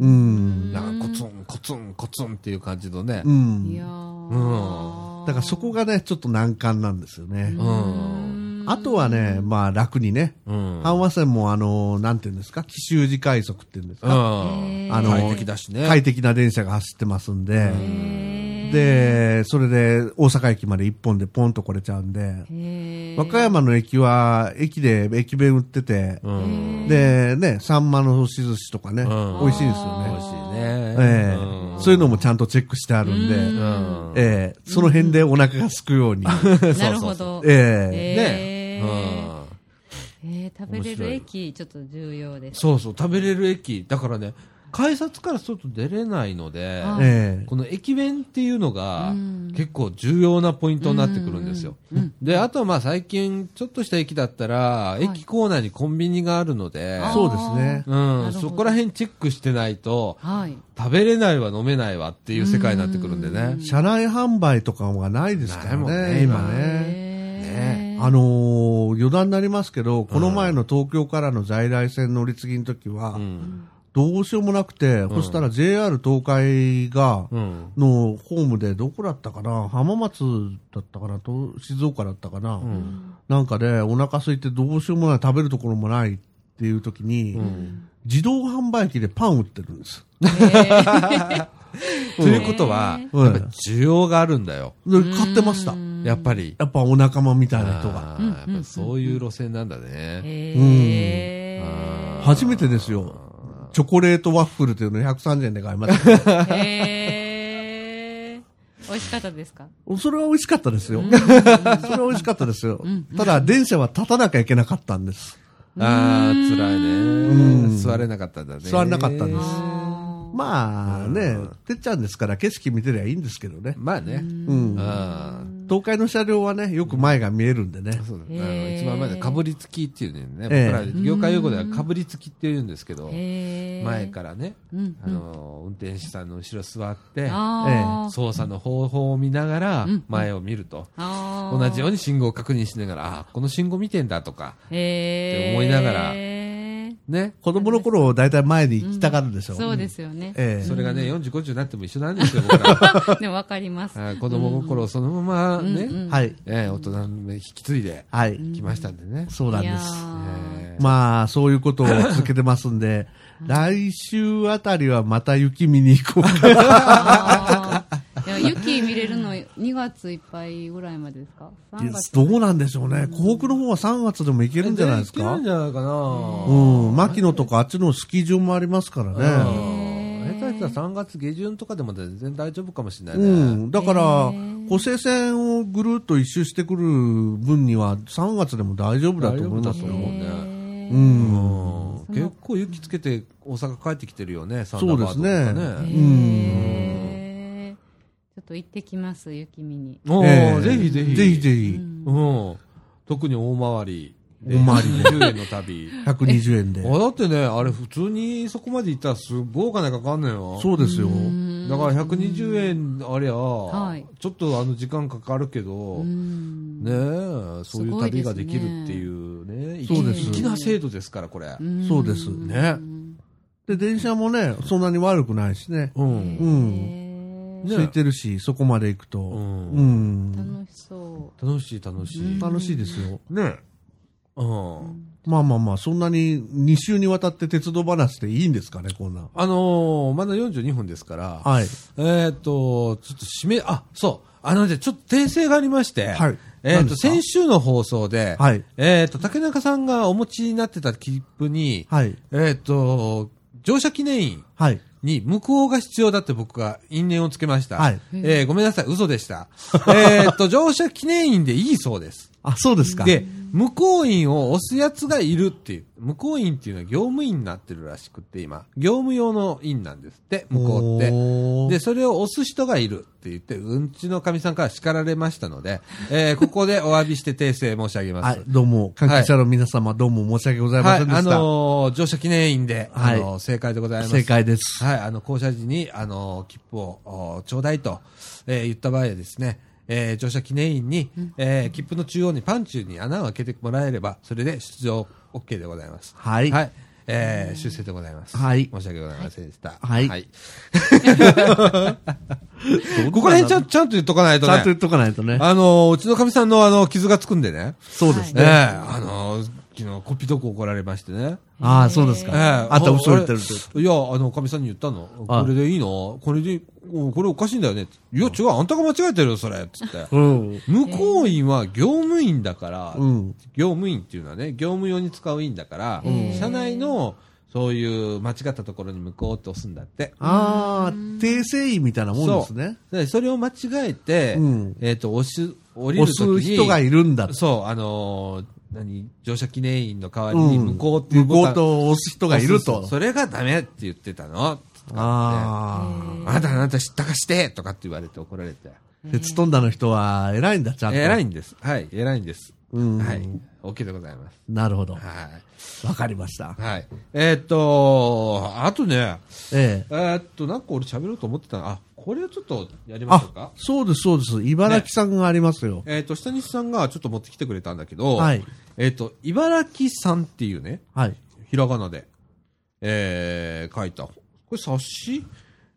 うん。なんかコツン、コツン、コツンっていう感じのねう。ん。いやーだからそこがね、ちょっと難関なんですよね。うん。あとはね、まあ楽にね、うん。阪和線もあの、なんていうんですか、奇襲時快速っていうんですうん。か、へーあの快適だしね。快適な電車が走ってますんで、へーで、それで大阪駅まで一本でポンと来れちゃうんで、和歌山の駅は駅で駅弁売ってて、うん。で、ね、サンマの押し寿司とかね、ん美味しいですよね。美味しいね。ええそういうのもちゃんとチェックしてあるんで、うん。ええその辺でお腹が空くように、なるほど。ええねえー食べれる駅、ちょっと重要です。そうそう、食べれる駅。だからね、改札から外出れないので、あええこの駅弁っていうのがうん結構重要なポイントになってくるんですよ。で、あとはまあ最近ちょっとした駅だったら、い駅構内にコンビニがあるので、あそうですね。う、なんそこら辺チェックしてないと、はい。食べれないわ飲めないわっていう世界になってくるんでね。車内販売とかがないですからね、ね今ね。へーあのー余談になりますけど、この前の東京からの在来線乗り継ぎの時は、うん。どうしようもなくて、そしたら JR 東海が、うん。のホームでどこだったかな？浜松だったかな？と静岡だったかな、うん。なんかでお腹空いてどうしようもない食べるところもないっていう時に、うん。自動販売機でパン売ってるんです。ということは、うんやっぱ需要があるんだよ。で買ってました。やっぱり。やっぱお仲間みたいな人が。あーやっぱそういう路線なんだね。初めてですよ。チョコレートワッフルというの130円で買いました。へー美味しかったですか？それは美味しかったですよ。それは美味しかったですよ。ただ、電車は立たなきゃいけなかったんです。ああ、辛いね。ん座れなかったんだね。座れなかったんですあまあね、てっちゃんですから景色見てりゃいいんですけどね。まあね。うん。あ東海の車両はね、よく前が見えるんでねあ。そうだね。一番前でかぶりつきっていうね。ええ僕ら業界用語ではかぶりつきって言うんですけど前からね、うんあの、運転手さんの後ろ座って、操作の方法を見ながらうん前を見ると。同じように信号を確認しながら、あ、この信号見てんだとか、って思いながらへね。子供の頃、だいたい前に行きたがるでしょ。ーそうですよね。ええそれがね、40、50になっても一緒なんですよ、僕ら。でもわかります。あ子供心をそのままね、うんうんはい。ええ大人に引き継いではい。きましたんでね。そうなんです。ええまあ、そういうことを続けてますんで、来週あたりはまた雪見に行こうか。雪見れるの2月いっぱいぐらいまでですか ?3 月。どうなんでしょうね。湖北の方は3月でも行けるんじゃないですか？いけるんじゃないかな。うん。牧野とかあっちのスキー場もありますからね。うん下手したら3月下旬とかでも全然大丈夫かもしれないね。うん。だから湖西線をぐるっと一周してくる分には3月でも大丈夫だと思いますよ。大丈夫だと思うねう。うんん結構雪つけて大阪帰ってきてるよね、サンダーバードとかそうですね。へーちょっと行ってきます、雪見に。おーええぜひぜひ。ぜひぜひ。うん。特に大回り。大回りで20円の旅。120円で。あだってね、あれ普通にそこまで行ったらすごいお金かかんのよ。そうですよ。だから120円ありゃ、はいちょっとあの時間かかるけど、うんねえ、そういう旅ができるっていうね、そうです粋な制度ですから、これ。んそうですね。で、電車もね、そんなに悪くないしね。うん。うん。空いてるし、そこまで行くと。うんうん。楽しそ楽しい楽しい。楽しいですよ。ねうん。まあまあまあ、そんなに2週にわたって鉄道話でいいんですかね、こんな。あのーまだ42分ですから、はい。えっ、と、ちょっと締め、あ、そう、あのね、ちょっと訂正がありまして、はいえっ、と、先週の放送で、はいえっ、と、竹中さんがお持ちになってた切符に、はい。えっ、と、乗車記念印はい。に無効が必要だって僕が因縁をつけました。はいえーごめんなさい、嘘でした。えっと、乗車記念印でいいそうです。あ、そうですか。で、無効印を押すやつがいるっていう。無効印っていうのは業務印になってるらしくって今。業務用の印なんですって、無効って。で、それを押す人がいるって言って、うんちのかみさんから叱られましたので、えーここでお詫びして訂正申し上げます。はい、どうも、関係者の皆様、どうも申し訳ございまはい、あせんでした。のー乗車記念印で、あのーはい正解でございます。正解です。はい、あの、降車時に、あの、切符を、おちょうだいと、えー言った場合はですね、えー乗車記念印に、えー切符の中央にパンチに穴を開けてもらえれば、それで出場 OK でございます。はいはい。えー出世でございます。はい申し訳ございませんでした。はい ここら辺ちゃんちゃんと言っとかないとねちゃんと言っ。とかないとね。あの、うちのかみさんのあの、傷がつくんでね。そうですええね。あの、昨日コピドク怒られましてね。ああ、そうですか。ええあんた嘘言ってるって。いや、あの、おかみさんに言ったの。はいこれでいいの？これで、おこれおかしいんだよね。いや、違う、あんたが間違えてるよ、それ。つって。うん。向こう員は業務員だから、うん。業務員っていうのはね、業務用に使う員だから、うん社内の、そういう間違ったところに向こうって押すんだって。ああ、訂正員みたいなもんですね。でそれを間違えて、うんえっ、と、押し、降りる押ときに。す人がいるんだ。そう、あのー何、乗車記念員の代わりにうん向こうっていう向こうと押す人がいると。それがダメって言ってたの。ああなたあなた知ったかしてとかって言われて怒られて。あ。鉄飛んだの人は偉いんだ、ちゃんと。偉いんです。はい、偉いんです。うんはい。OK でございます。なるほど。はい。わかりました。はい。えーっと、あとね、ええ。えーっと、なんか俺喋ろうと思ってたのあ、これをちょっとやりましょうあか、。そうです、そうです。茨城さんがありますよ。えーっと、下西さんがちょっと持ってきてくれたんだけど、はい。えーっと、茨城さんっていうね、はい。ひらがなで、えー、書いた。これ冊子？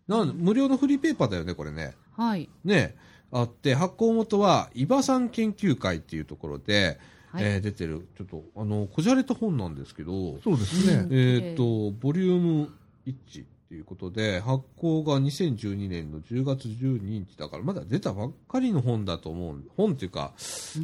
なん無料のフリーペーパーだよね、これね。はい。ね、あって、発行元は、伊庭山研究会っていうところで、はいえー出てる、ちょっと、あの、こじゃれた本なんですけど、そうですね。えっ、と、ボリューム1っていうことで、発行が2012年の10月12日だから、まだ出たばっかりの本だと思う。本っていうか、え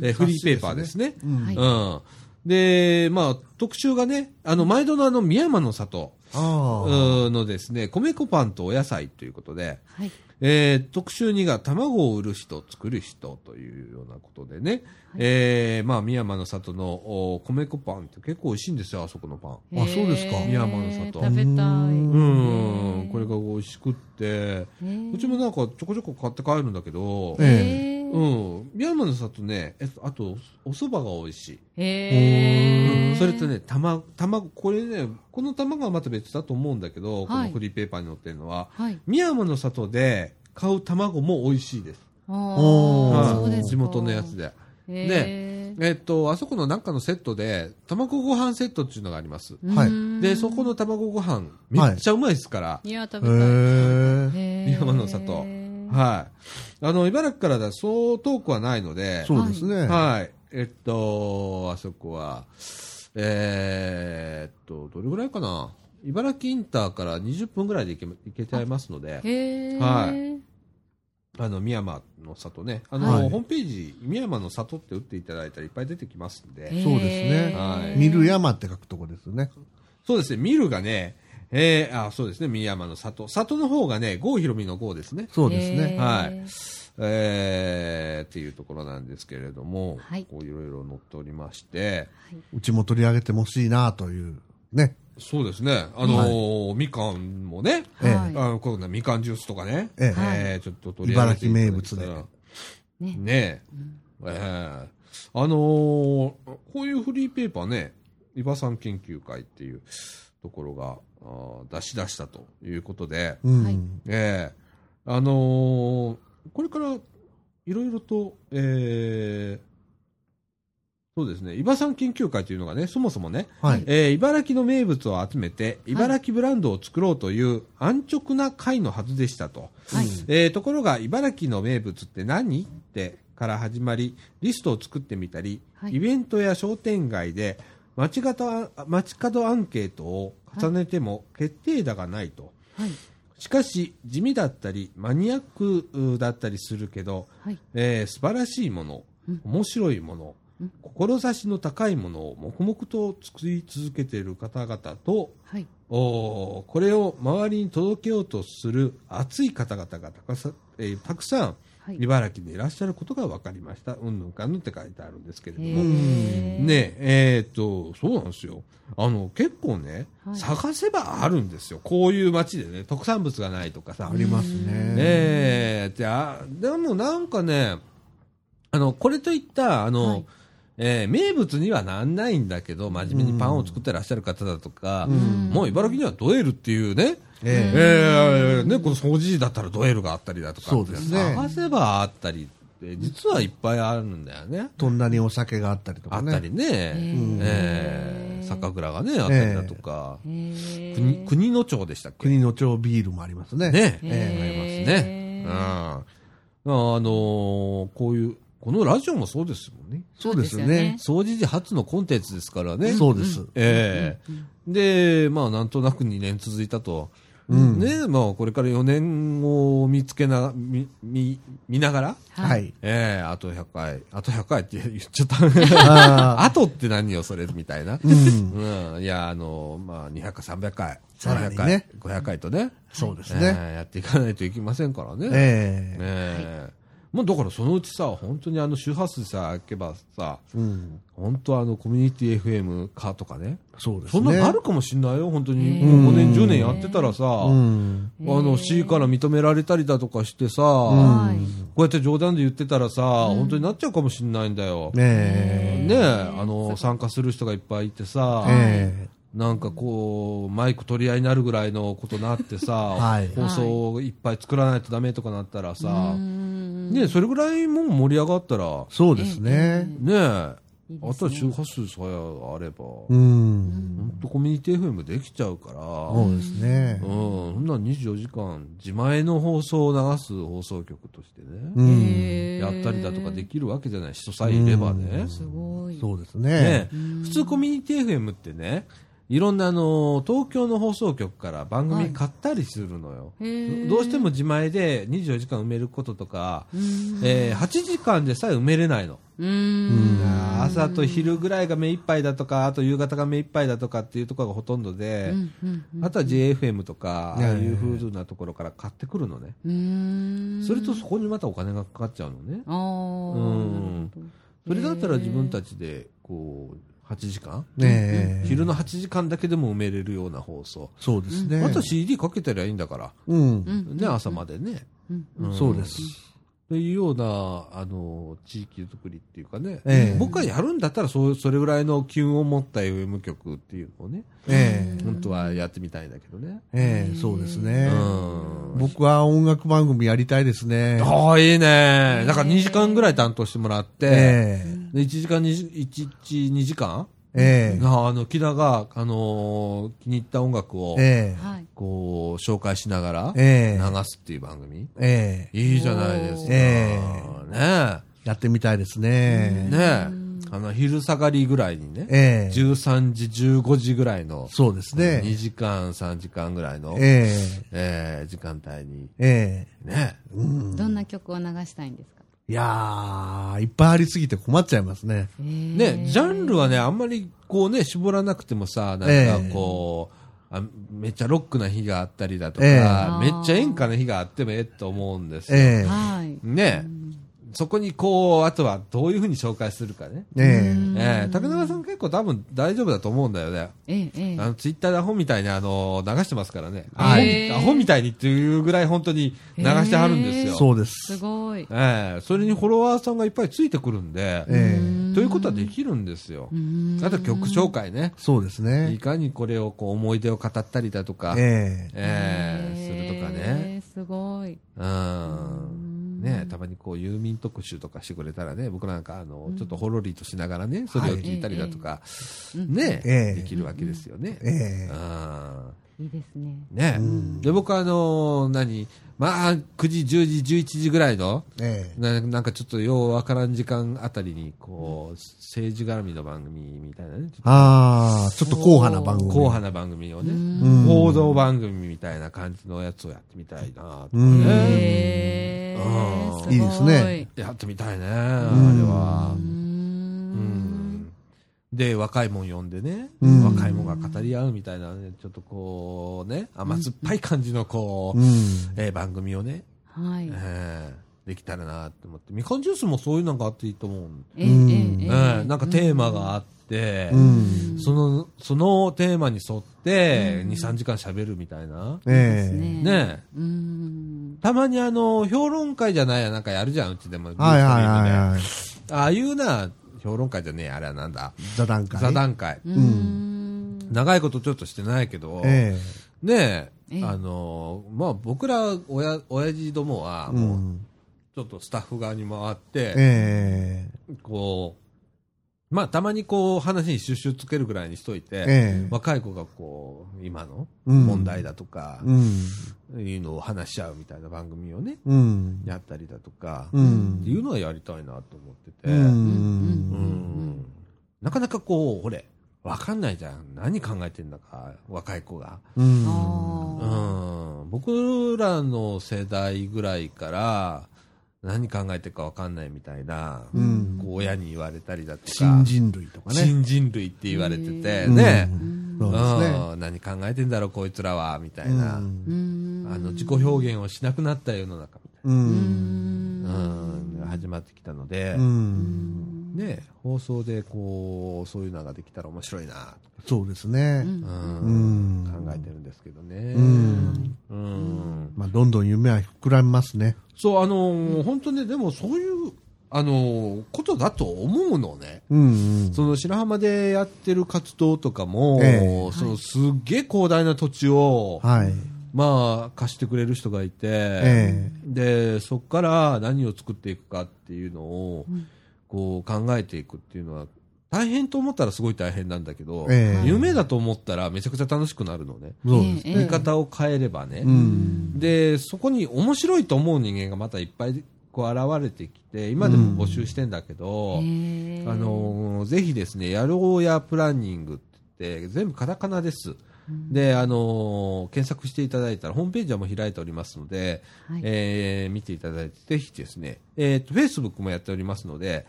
ーフリーペーパーですね。うんはいうん。で、まあ、特集がね、あの、毎度のあの、宮山の里のですね、米粉パンとお野菜ということで、はい。えー特集2が卵を売る人、作る人というようなことでね、えーまあ、宮山の里のお米粉パンって結構美味しいんですよ、あそこのパン。あそうですか。宮山の里。食べたい。ううん、これが美味しくって、うちもなんかちょこちょこ買って帰るんだけど、えへーうん、宮山の里ね、えあと、お蕎麦が美味しい。へーそれとね、卵、卵、これね、この卵はまた別だと思うんだけど、こはいのフリーペーパーに載ってるのは、はい。宮山の里で買う卵も美味しいです。あおーあ、そうですか地元のやつ。で。へーえっと、あそこのなんかのセットで、卵ご飯セットっていうのがあります。はいで、そこの卵ご飯、めっちゃうまいですから。いや、食へべたい。山の里はい。あの、茨城からだとそう遠くはないので、そうですね。はい。えっと、あそこは、えーっと、どれぐらいかな？茨城インターから20分ぐらいで行け行けちゃいますので、はいあの、宮山の里ね、あの、はいホームページ、宮山の里って打っていただいたらいっぱい出てきますんで、そうですねはい見る山って書くとこですね。そうですね、見るがね、えー、あ、そうですね、宮山の里。里の方がね、郷ひろみの郷ですね。そうですね。はい。えー、っていうところなんですけれども、はい。こういろいろ載っておりまして、うちも取り上げてほしいなという。ね。そうですね、あのーみかんもね、ええはい。あのこうなみかんジュースとかね、ええ。はい。えーちょっと取り上げて茨城名物ね。ね。え、ええあのーこういうフリーペーパーね、伊庭さん研究会っていうところが出し出したということで、うん。はいええあのーこれからいろいろと、えーそうですね、伊庭さん研究会というのがね、そもそもね、はい。えー茨城の名物を集めて、茨城ブランドを作ろうという安直な会のはずでしたと。はい。えーところが、茨城の名物って何？ってから始まり、リストを作ってみたり、はいイベントや商店街で街角街角アンケートを重ねても決定打がないと。はい。しかし、地味だったり、マニアックうだったりするけど、はい。えー素晴らしいものうん、面白いものうん、志の高いものを黙々と作り続けている方々と、はい。おーこれを周りに届けようとする熱い方々がたくさん、えーたくさんはい。茨城にいらっしゃることが分かりました。うんぬんかんぬんって書いてあるんですけれども。ねえ、えーっと、そうなんですよ。あの、結構ね、はい探せばあるんですよ。こういう街でね、特産物がないとかさあ。りますね。ええであでもなんかね、あの、これといった、あの、はいえー名物にはなんないんだけど、真面目にパンを作ってらっしゃる方だとか、うんもう茨城にはドエルっていうね、ええーね、この掃除だったらドエルがあったりだとか、そうですね探せばあったり実はいっぱいあるんだよね。どんなにお酒があったりとかね。あったりね、ーえー酒蔵がね、あったりだとか、国国の町でしたっけ？国の町ビールもありますね。ね、へーありますね。うん。あのーこういうこのラジオもそうですもんね。そうですよね。掃除時初のコンテンツですからね。そうです。ええで、まあ、なんとなく2年続いたと。うんねまあ、これから4年を見つけな、見、見、見ながら、はい。ええあと100回、あと100回って 言っちゃった。ああとって何よ、それ、みたいな。ーうん。うん。いや、あの、まあ、200回、300回、400さらにね回、500回とね。そうですえね。えやっていかないといけませんからね。ええ。ええもうだからそのうちさ、本当にあの周波数さ、開けばさ、うん。本当あのコミュニティ FM 化とかね。そうですね。そんなのあるかもしんないよ、本当に。へえもう5年、10年やってたらさ、うん。あの C から認められたりだとかしてさ、はい。こうやって冗談で言ってたらさ、本当になっちゃうかもしんないんだよ。えねえ、あの、参加する人がいっぱいいてさ、え。えなんかこう、マイク取り合いになるぐらいのことになってさ、はい放送をいっぱい作らないとダメとかなったらさ、うんねえそれぐらいもう盛り上がったら、え。そうですね。ねあとは周波数さえあれば、う本ん。当コミュニティ FM できちゃうから、そうですねうん、。そんな24時間、自前の放送を流す放送局としてね、うん。やったりだとかできるわけじゃない、人さえいればね。すごい。そうですねね。普通コミュニティ FM ってね、いろんなあの、東京の放送局から番組買ったりするのよ。へーどうしても自前で24時間埋めることとか、うんえー8時間でさえ埋めれないの。うん。朝と昼ぐらいが目いっぱいだとか、あと夕方が目いっぱいだとかっていうところがほとんどで、うんうんうんあとは JFM とか、あねあいう風なところから買ってくるのね。うん。それとそこにまたお金がかかっちゃうのね。うんそれだったら自分たちで、こう、8時間、ねえ。昼の8時間だけでも埋めれるような放送。そうですね。あと CD かけてりゃいいんだから。うん。うんね、朝までね。うんうんそうです。というような、あの、地域づくりっていうかね。ええ僕がやるんだったら、そう、それぐらいの機運を持った FM 局っていうのをね、ええ。本当はやってみたいんだけどね。ええ、そうですね。うん。僕は音楽番組やりたいですね。ああ、いいね。だから2時間ぐらい担当してもらって、ええ。で1時間2時、1日2時間ええ。ああの、木田が、あのー気に入った音楽を、ええ。はい。こう、紹介しながら、流ええ。すっていう番組。ええ。いいじゃないですか。えねやってみたいですえ。ね。ねえ。あの、昼下がりぐらいにね、ええ。13時、15時ぐらいの、そうです2ね。時間、3時間ぐらいの、ええー時間帯に、え。えねえ。うん。どんな曲を流したいんですか？いやー、いっぱいありすぎて困っちゃいますね。ね、ジャンルはね、あんまりこうね、絞らなくてもさ、なんえかえこう、あめっちゃロックな日があったりだとか、ええ。めっちゃ演歌な日があってもええと思うんですよ。ね、そこにこう、あとはどういうふうに紹介するかね。えええ竹中さん結構多分大丈夫だと思うんだよね。ええ、ええあ。の、ツイッターでアホみたいにあの、流してますからね。はいアホみたいにっていうぐらい本当に流してはるんですえ。よ。そうですす。ごい。ええそれにフォロワーさんがいっぱいついてくるんで、ええ。ということはできるんですよ。うんあと曲紹介ね。そうですいね。かにこれをこう思い出を語ったりだとか、ええ。ええするとかね。ええすごい。うん。ねたまにこう郵便特集とかしてくれたらね、僕なんかあの、ちょっとほろりとしながらね、それを聞いたりだとか、ね、ええ。できるわけですよね。ええ。うんいいですね。ね、うん。で、僕はあの何、まあ、9時、10時、11時ぐらいの、ええ。ななんかちょっとようわからん時間あたりに、こう、政治絡みの番組みたいなね、ちょっああ、ちょっと硬派な番組。と硬派な番組をね、うん報道番組みたいな感じのやつをやってみたいなとかうんね、へいいですね。やってみたいね、あれはう。。うんんで、若いもん呼んでね、うん若いもんが語り合うみたいなね、ちょっとこうね、甘酸っぱい感じのこう、うん。えー番組をね、はい。えーできたらなって思って、みかんジュースもそういうのがあっていいと思う。ええうんえええーなんかテーマがあって、うん。その、そのテーマに沿って、2、3時間喋るみたいな。ええ。ねねうん。たまにあの、評論会じゃないや、なんかやるじゃん、うちでも。はいはいはいい。はい。ああいうな、評論会じゃねえ、あれはなんだ？座談会？座談会。うん。長いことちょっとしてないけど、えねええあの、まあ僕ら、親、親父どもは、もう、ん。ちょっとスタッフ側に回って、ええ。こまあ、たまにこう、話にシュッシュつけるぐらいにしといて、ええ若い子がこう、今のうん問題だとか、うん。いうのを話し合うみたいな番組をね、うん。やったりだとか、うんっていうのはやりたいなと思ってて、ううんん。なかなかこう、俺、わかんないじゃん。何考えてんだか、若い子が。うん。うあん、僕らの世代ぐらいから、何考えてるかわかんないみたいな、うんこう親に言われたりだとか、新人類とかね。新人類って言われてて、うんね、そうですね。うん何考えてんだろう、こいつらは、みたいな、うんうんあの自己表現をしなくなった世の中みたいうん。な、うん、が始まってきたので、うん。ね、放送でこう、そういうのができたら面白いな、そうですね。うんうん考えてるんですけどね。うんうんまあ、どんどん夢は膨らみますね。そう、あのー本当ね、でもそういう、あのーことだと思うのね。うんうん。その白浜でやってる活動とかも、ええそのすっげえ広大な土地を、はい。まあ、貸してくれる人がいて、えで、そこから何を作っていくかっていうのを、こう考えていくっていうのは、大変と思ったらすごい大変なんだけど、ええ夢だと思ったらめちゃくちゃ楽しくなるのね。そうです。ええ言い方を変えればね。うん。で、そこに面白いと思う人間がまたいっぱいこう現れてきて、今でも募集してんだけど、へーあのーぜひですね、やろうやプランニングって、全部カタカナです。で、あのー検索していただいたら、ホームページはもう開いておりますので、はい。えー見ていただいて、ぜひですね、えっ、と、Facebook もやっておりますので、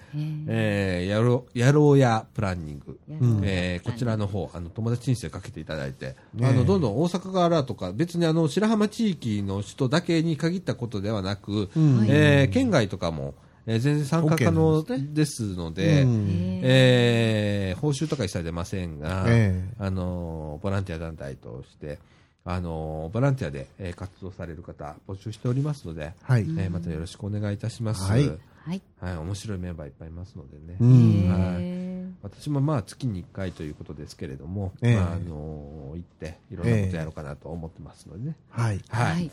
えーやろう、やろうやプランニング。うやえーこちらの方、あの、友達申請かけていただいて、ねあの、どんどん大阪からとか、別にあの、白浜地域の人だけに限ったことではなく、うん。えー県外とかも、えー全然参加可能ですので、うんえー報酬とか一切出ませんが、ええあのボランティア団体として、あのボランティアで、えー活動される方募集しておりますので、はい。えーまたよろしくお願いいたします。はいはい。はい、面白いメンバーいっぱいいますのでね。うん。へー私もまあ月に1回ということですけれども、ええまあ、あの行っていろんなことやろうかなと思ってますのでね。はい。はい。はい。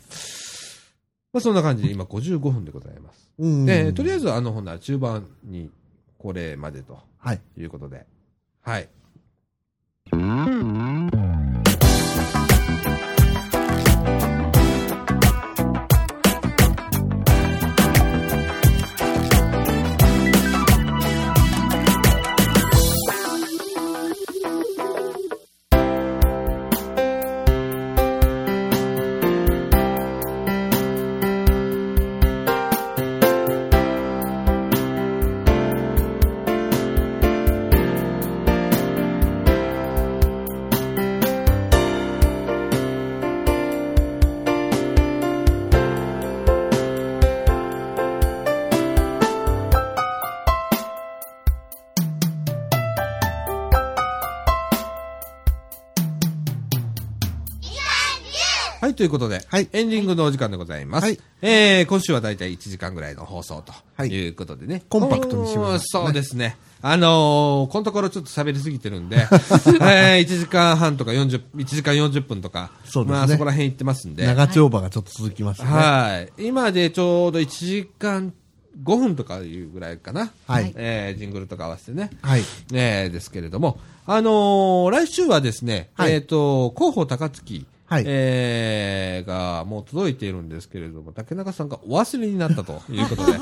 まあそんな感じで今55分でございます。うんで、とりあえずあのほな中盤にこれまでとはい。いうことで。はい。はい、ということで、はいエンディングのお時間でございます。はいえー、今週はだいたい1時間ぐらいの放送とはいいうことでね。コンパクトにしましたねおーそうですね。あのー、このところちょっと喋りすぎてるんで、えー、1時間半とか40、1時間40分とか、そうですねまあそこら辺行ってますんで、長丁場がちょっと続きましたね。はい。今でちょうど1時間5分とかいうぐらいかな。はいえー、ジングルとか合わせてね。はい。えー、ですけれども、あのー来週はですね、はいえっ、と、広報高槻、はいえー、がもう届いているんですけれども、竹中さんがお忘れになったということで、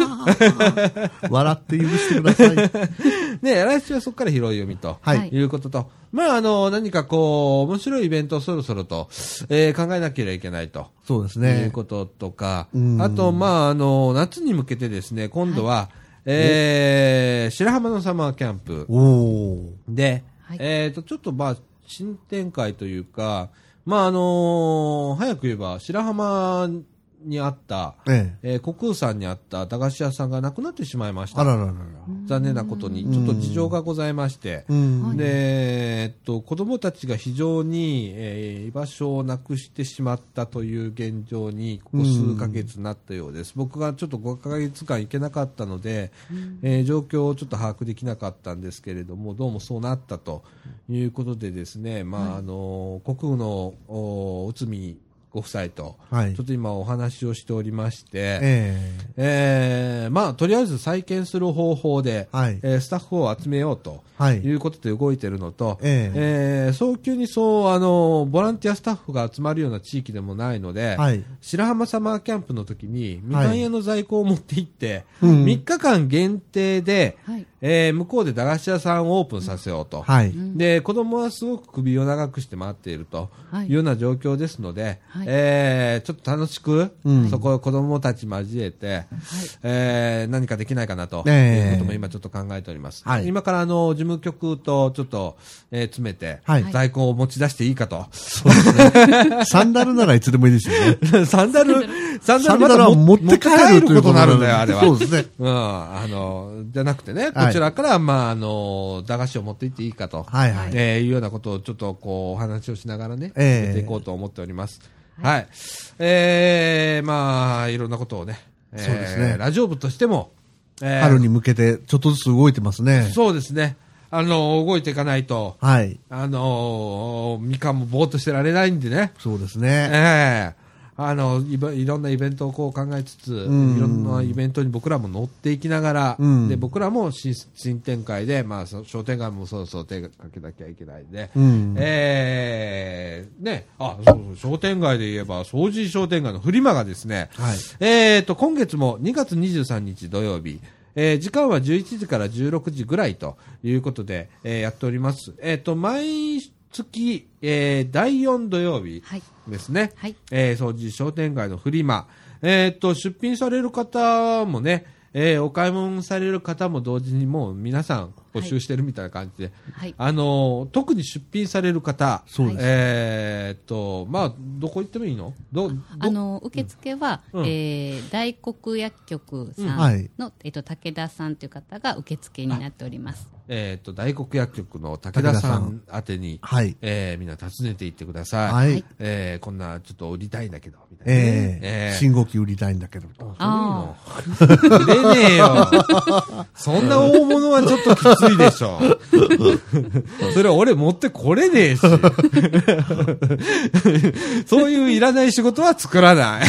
笑って許してください。ね、来週はそこから拾い読みと。はいいうことと、まあ、あの、何かこう、面白いイベントをそろそろと、えー考えなければいけないと。そうですいうね。こととか、うんあと、まあ、あの、夏に向けてですね、今度は、えー白浜のサマーキャンプおー。で、はいえっ、と、ちょっとまあ、新展開というか、まあ、あの早く言えば、白浜にあった、ええ。えー、国空山にあった駄菓子屋さんがなくなってしまいました。あらららら。残念なことに、ちょっと事情がございまして、うん。で、えっと、子供たちが非常に、えー居場所をなくしてしまったという現状に、ここ数ヶ月なったようです。僕がちょっと5ヶ月間行けなかったので、えー状況をちょっと把握できなかったんですけれども、どうもそうなったということでですね、まあ、あの、国空の、お内海ご夫妻と、はい。ちょっと今お話をしておりまして、ええ。ーまあ、とりあえず再建する方法で、はい。えースタッフを集めようとはい。いうことで動いてるのと、ええ。ー早急にそうあのボランティアスタッフが集まるような地域でもないので、はい。白浜サマーキャンプの時にみかん屋の在庫を持って行って、うん。3日間限定で、はい。えー向こうで駄菓子屋さんをオープンさせようと。はい。で子供はすごく首を長くして待っているとはい。いうような状況ですので、はいえーちょっと楽しく、うんそこを子供たち交えて、えー何かできないかなと、ええいうことも今ちょっと考えております。はい今からあの事務局とちょっと、えー詰めて、はい在庫を持ち出していいかと。そうですね。サンダルならいつでもいいですよね。サンダル、サンダルまサンダルはた持持って帰ることになるんだよ、あれは。そうですね。うん、あの、じゃなくてね、こはいちらから、まあ、あの、駄菓子を持って行っていいかと。はいはい。えーいうようなことをちょっとこうお話をしながらね、ええやっていこうと思っております。はい。えー、まあ、いろんなことをね、えーそうですねラジオ部としても、えー春に向けてちょっとずつ動いてますね。そうですね。あの、動いていかないと、はい。あの、みかんもぼーっとしてられないんでね。そうですえね。えあのいろんなイベントをこう考えつつ、ん。いろんなイベントに僕らも乗っていきながら、うん。で僕らも新新展開で、まあ、そ商店街もそろそろ手がかけなきゃいけないんで、うん。えーね、あそうそう商店街で言えば、掃除商店街のフリマがですね、はい。えー、と今月も2月23日土曜日、えー時間は11時から16時ぐらいということで、えーやっております。えー、と毎月、えー第4土曜日はい。ですね、はい。えー、掃除商店街のフリマ、えー、と出品される方もね、えーお買い物される方も同時にもう皆さん募集してるみたいな感じで、はい。あのー特に出品される方、そうです。えー、とまあ、どこ行ってもいいの？どど？あの受付は、うん。えー大黒薬局さんの、うんはい。えっと武田さんという方が受付になっております。えー、と大黒薬局の武田さん宛てに、はい。えーみんな訪ねていってください、はい。えーこんなちょっと売りたいんだけどみたいなね、ええ信号機売りたいんだけど。あの売れねえよ。そんな大物はちょっときついでしょ。それ俺持ってこれねえし。そういういらない仕事は作らない。っ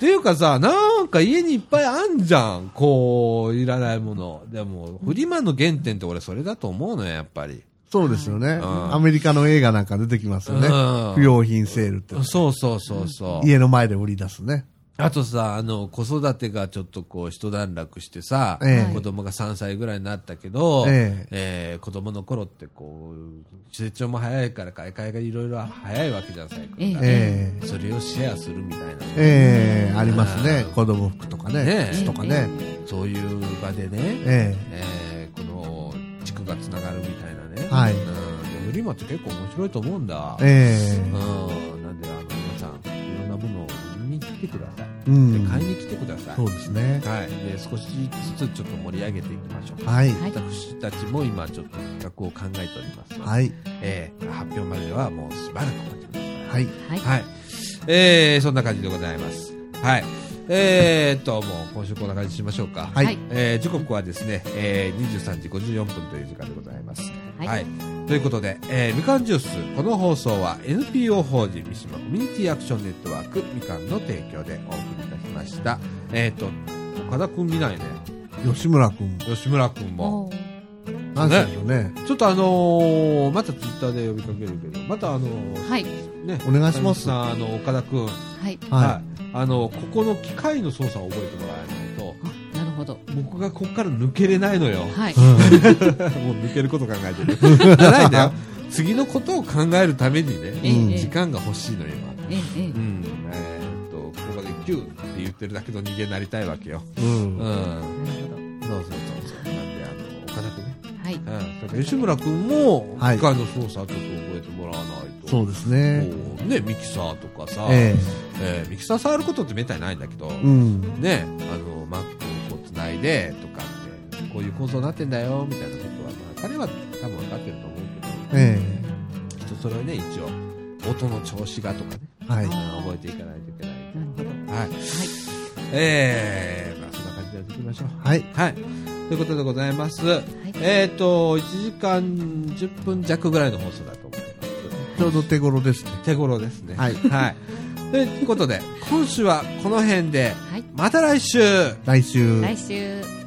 ていうかさ、なんか家にいっぱいあんじゃん。こう、いらないもの。でも、マの原点って俺それだと思うのよ、やっぱり。そうですよね。んアメリカの映画なんか出てきますよねうん。不用品セールって。そうそうそうそう。家の前で売り出すね。あとさ、あの、子育てがちょっとこう、一段落してさ、ええ子供が3歳ぐらいになったけど、ええー子供の頃ってこう、成長も早いから買い替えがいろいろ早いわけじゃん、最え近。ええそれをシェアするみたいな。ええありますねう。ん子供服とかね。ね靴とかね。そういう場でね、ええーこの、地区がつながるみたいなね。はいうん。でフ結構面白いと思うんだ。ええうん。なんで、あの、皆さん、いろんなものを見に来てください。うでん。買いに来てください。そうですね。はい、で少しずつちょっと盛り上げていきましょう。はい。はい私たちも今ちょっと企画を考えておりますので、はい。えー発表まではもうしばらくお待ちください。はい。はい。はい。えー、そんな感じでございます。はい。えーっと、もう今週こんな感じにしましょうか。はいはいえー時刻はですね、えー、23時54分という時間でございます。はいということで、えーみかんジュース、この放送は NPO 法人三島コミュニティアクションネットワークみかんの提供でお送りいたしました。えーっと、岡田くん見ないね。吉村くん。吉村くんも。なんでしょうね。ちょっとあのーまたツイッターで呼びかけるけど、またあのーはい。ね、お願いしますさん、あの、岡田くん、はい。はあの、ここの機械の操作を覚えてもらえないと、あなるほど。僕がここから抜けれないのよ。はい もう抜けること考えてる。じ ゃないんだよ。次のことを考えるためにね、うんええ時間が欲しいのよ、今。ええええうん。えーっと、ここでキューって言ってるだけの人間になりたいわけよ。うんうん。なるほそうそうそううん。吉村くんも、はい機械の操作ちょっと覚えてもらわないと。そうですね。ね、ミキサーとかさ、ええーミキサー触ることってめったにないんだけど、えうん。ね、あの、Mac をこう繋いでとかって、こういう構造になってんだよ、みたいなことは、まあ、彼は多分分かってると思うけど、えきっとそれをね、一応、音の調子がとかね、えはい。覚えていかないといけない。なるほど。はい。はい。えー、まあ、そんな感じでやっていきましょう。はい。はい。ということでございます。はい。えっ、と、1時間10分弱ぐらいの放送だと思います。ちょうど手頃ですね。手頃ですね。はいはい。ということで、今週はこの辺で、はい。また来週来週。来週。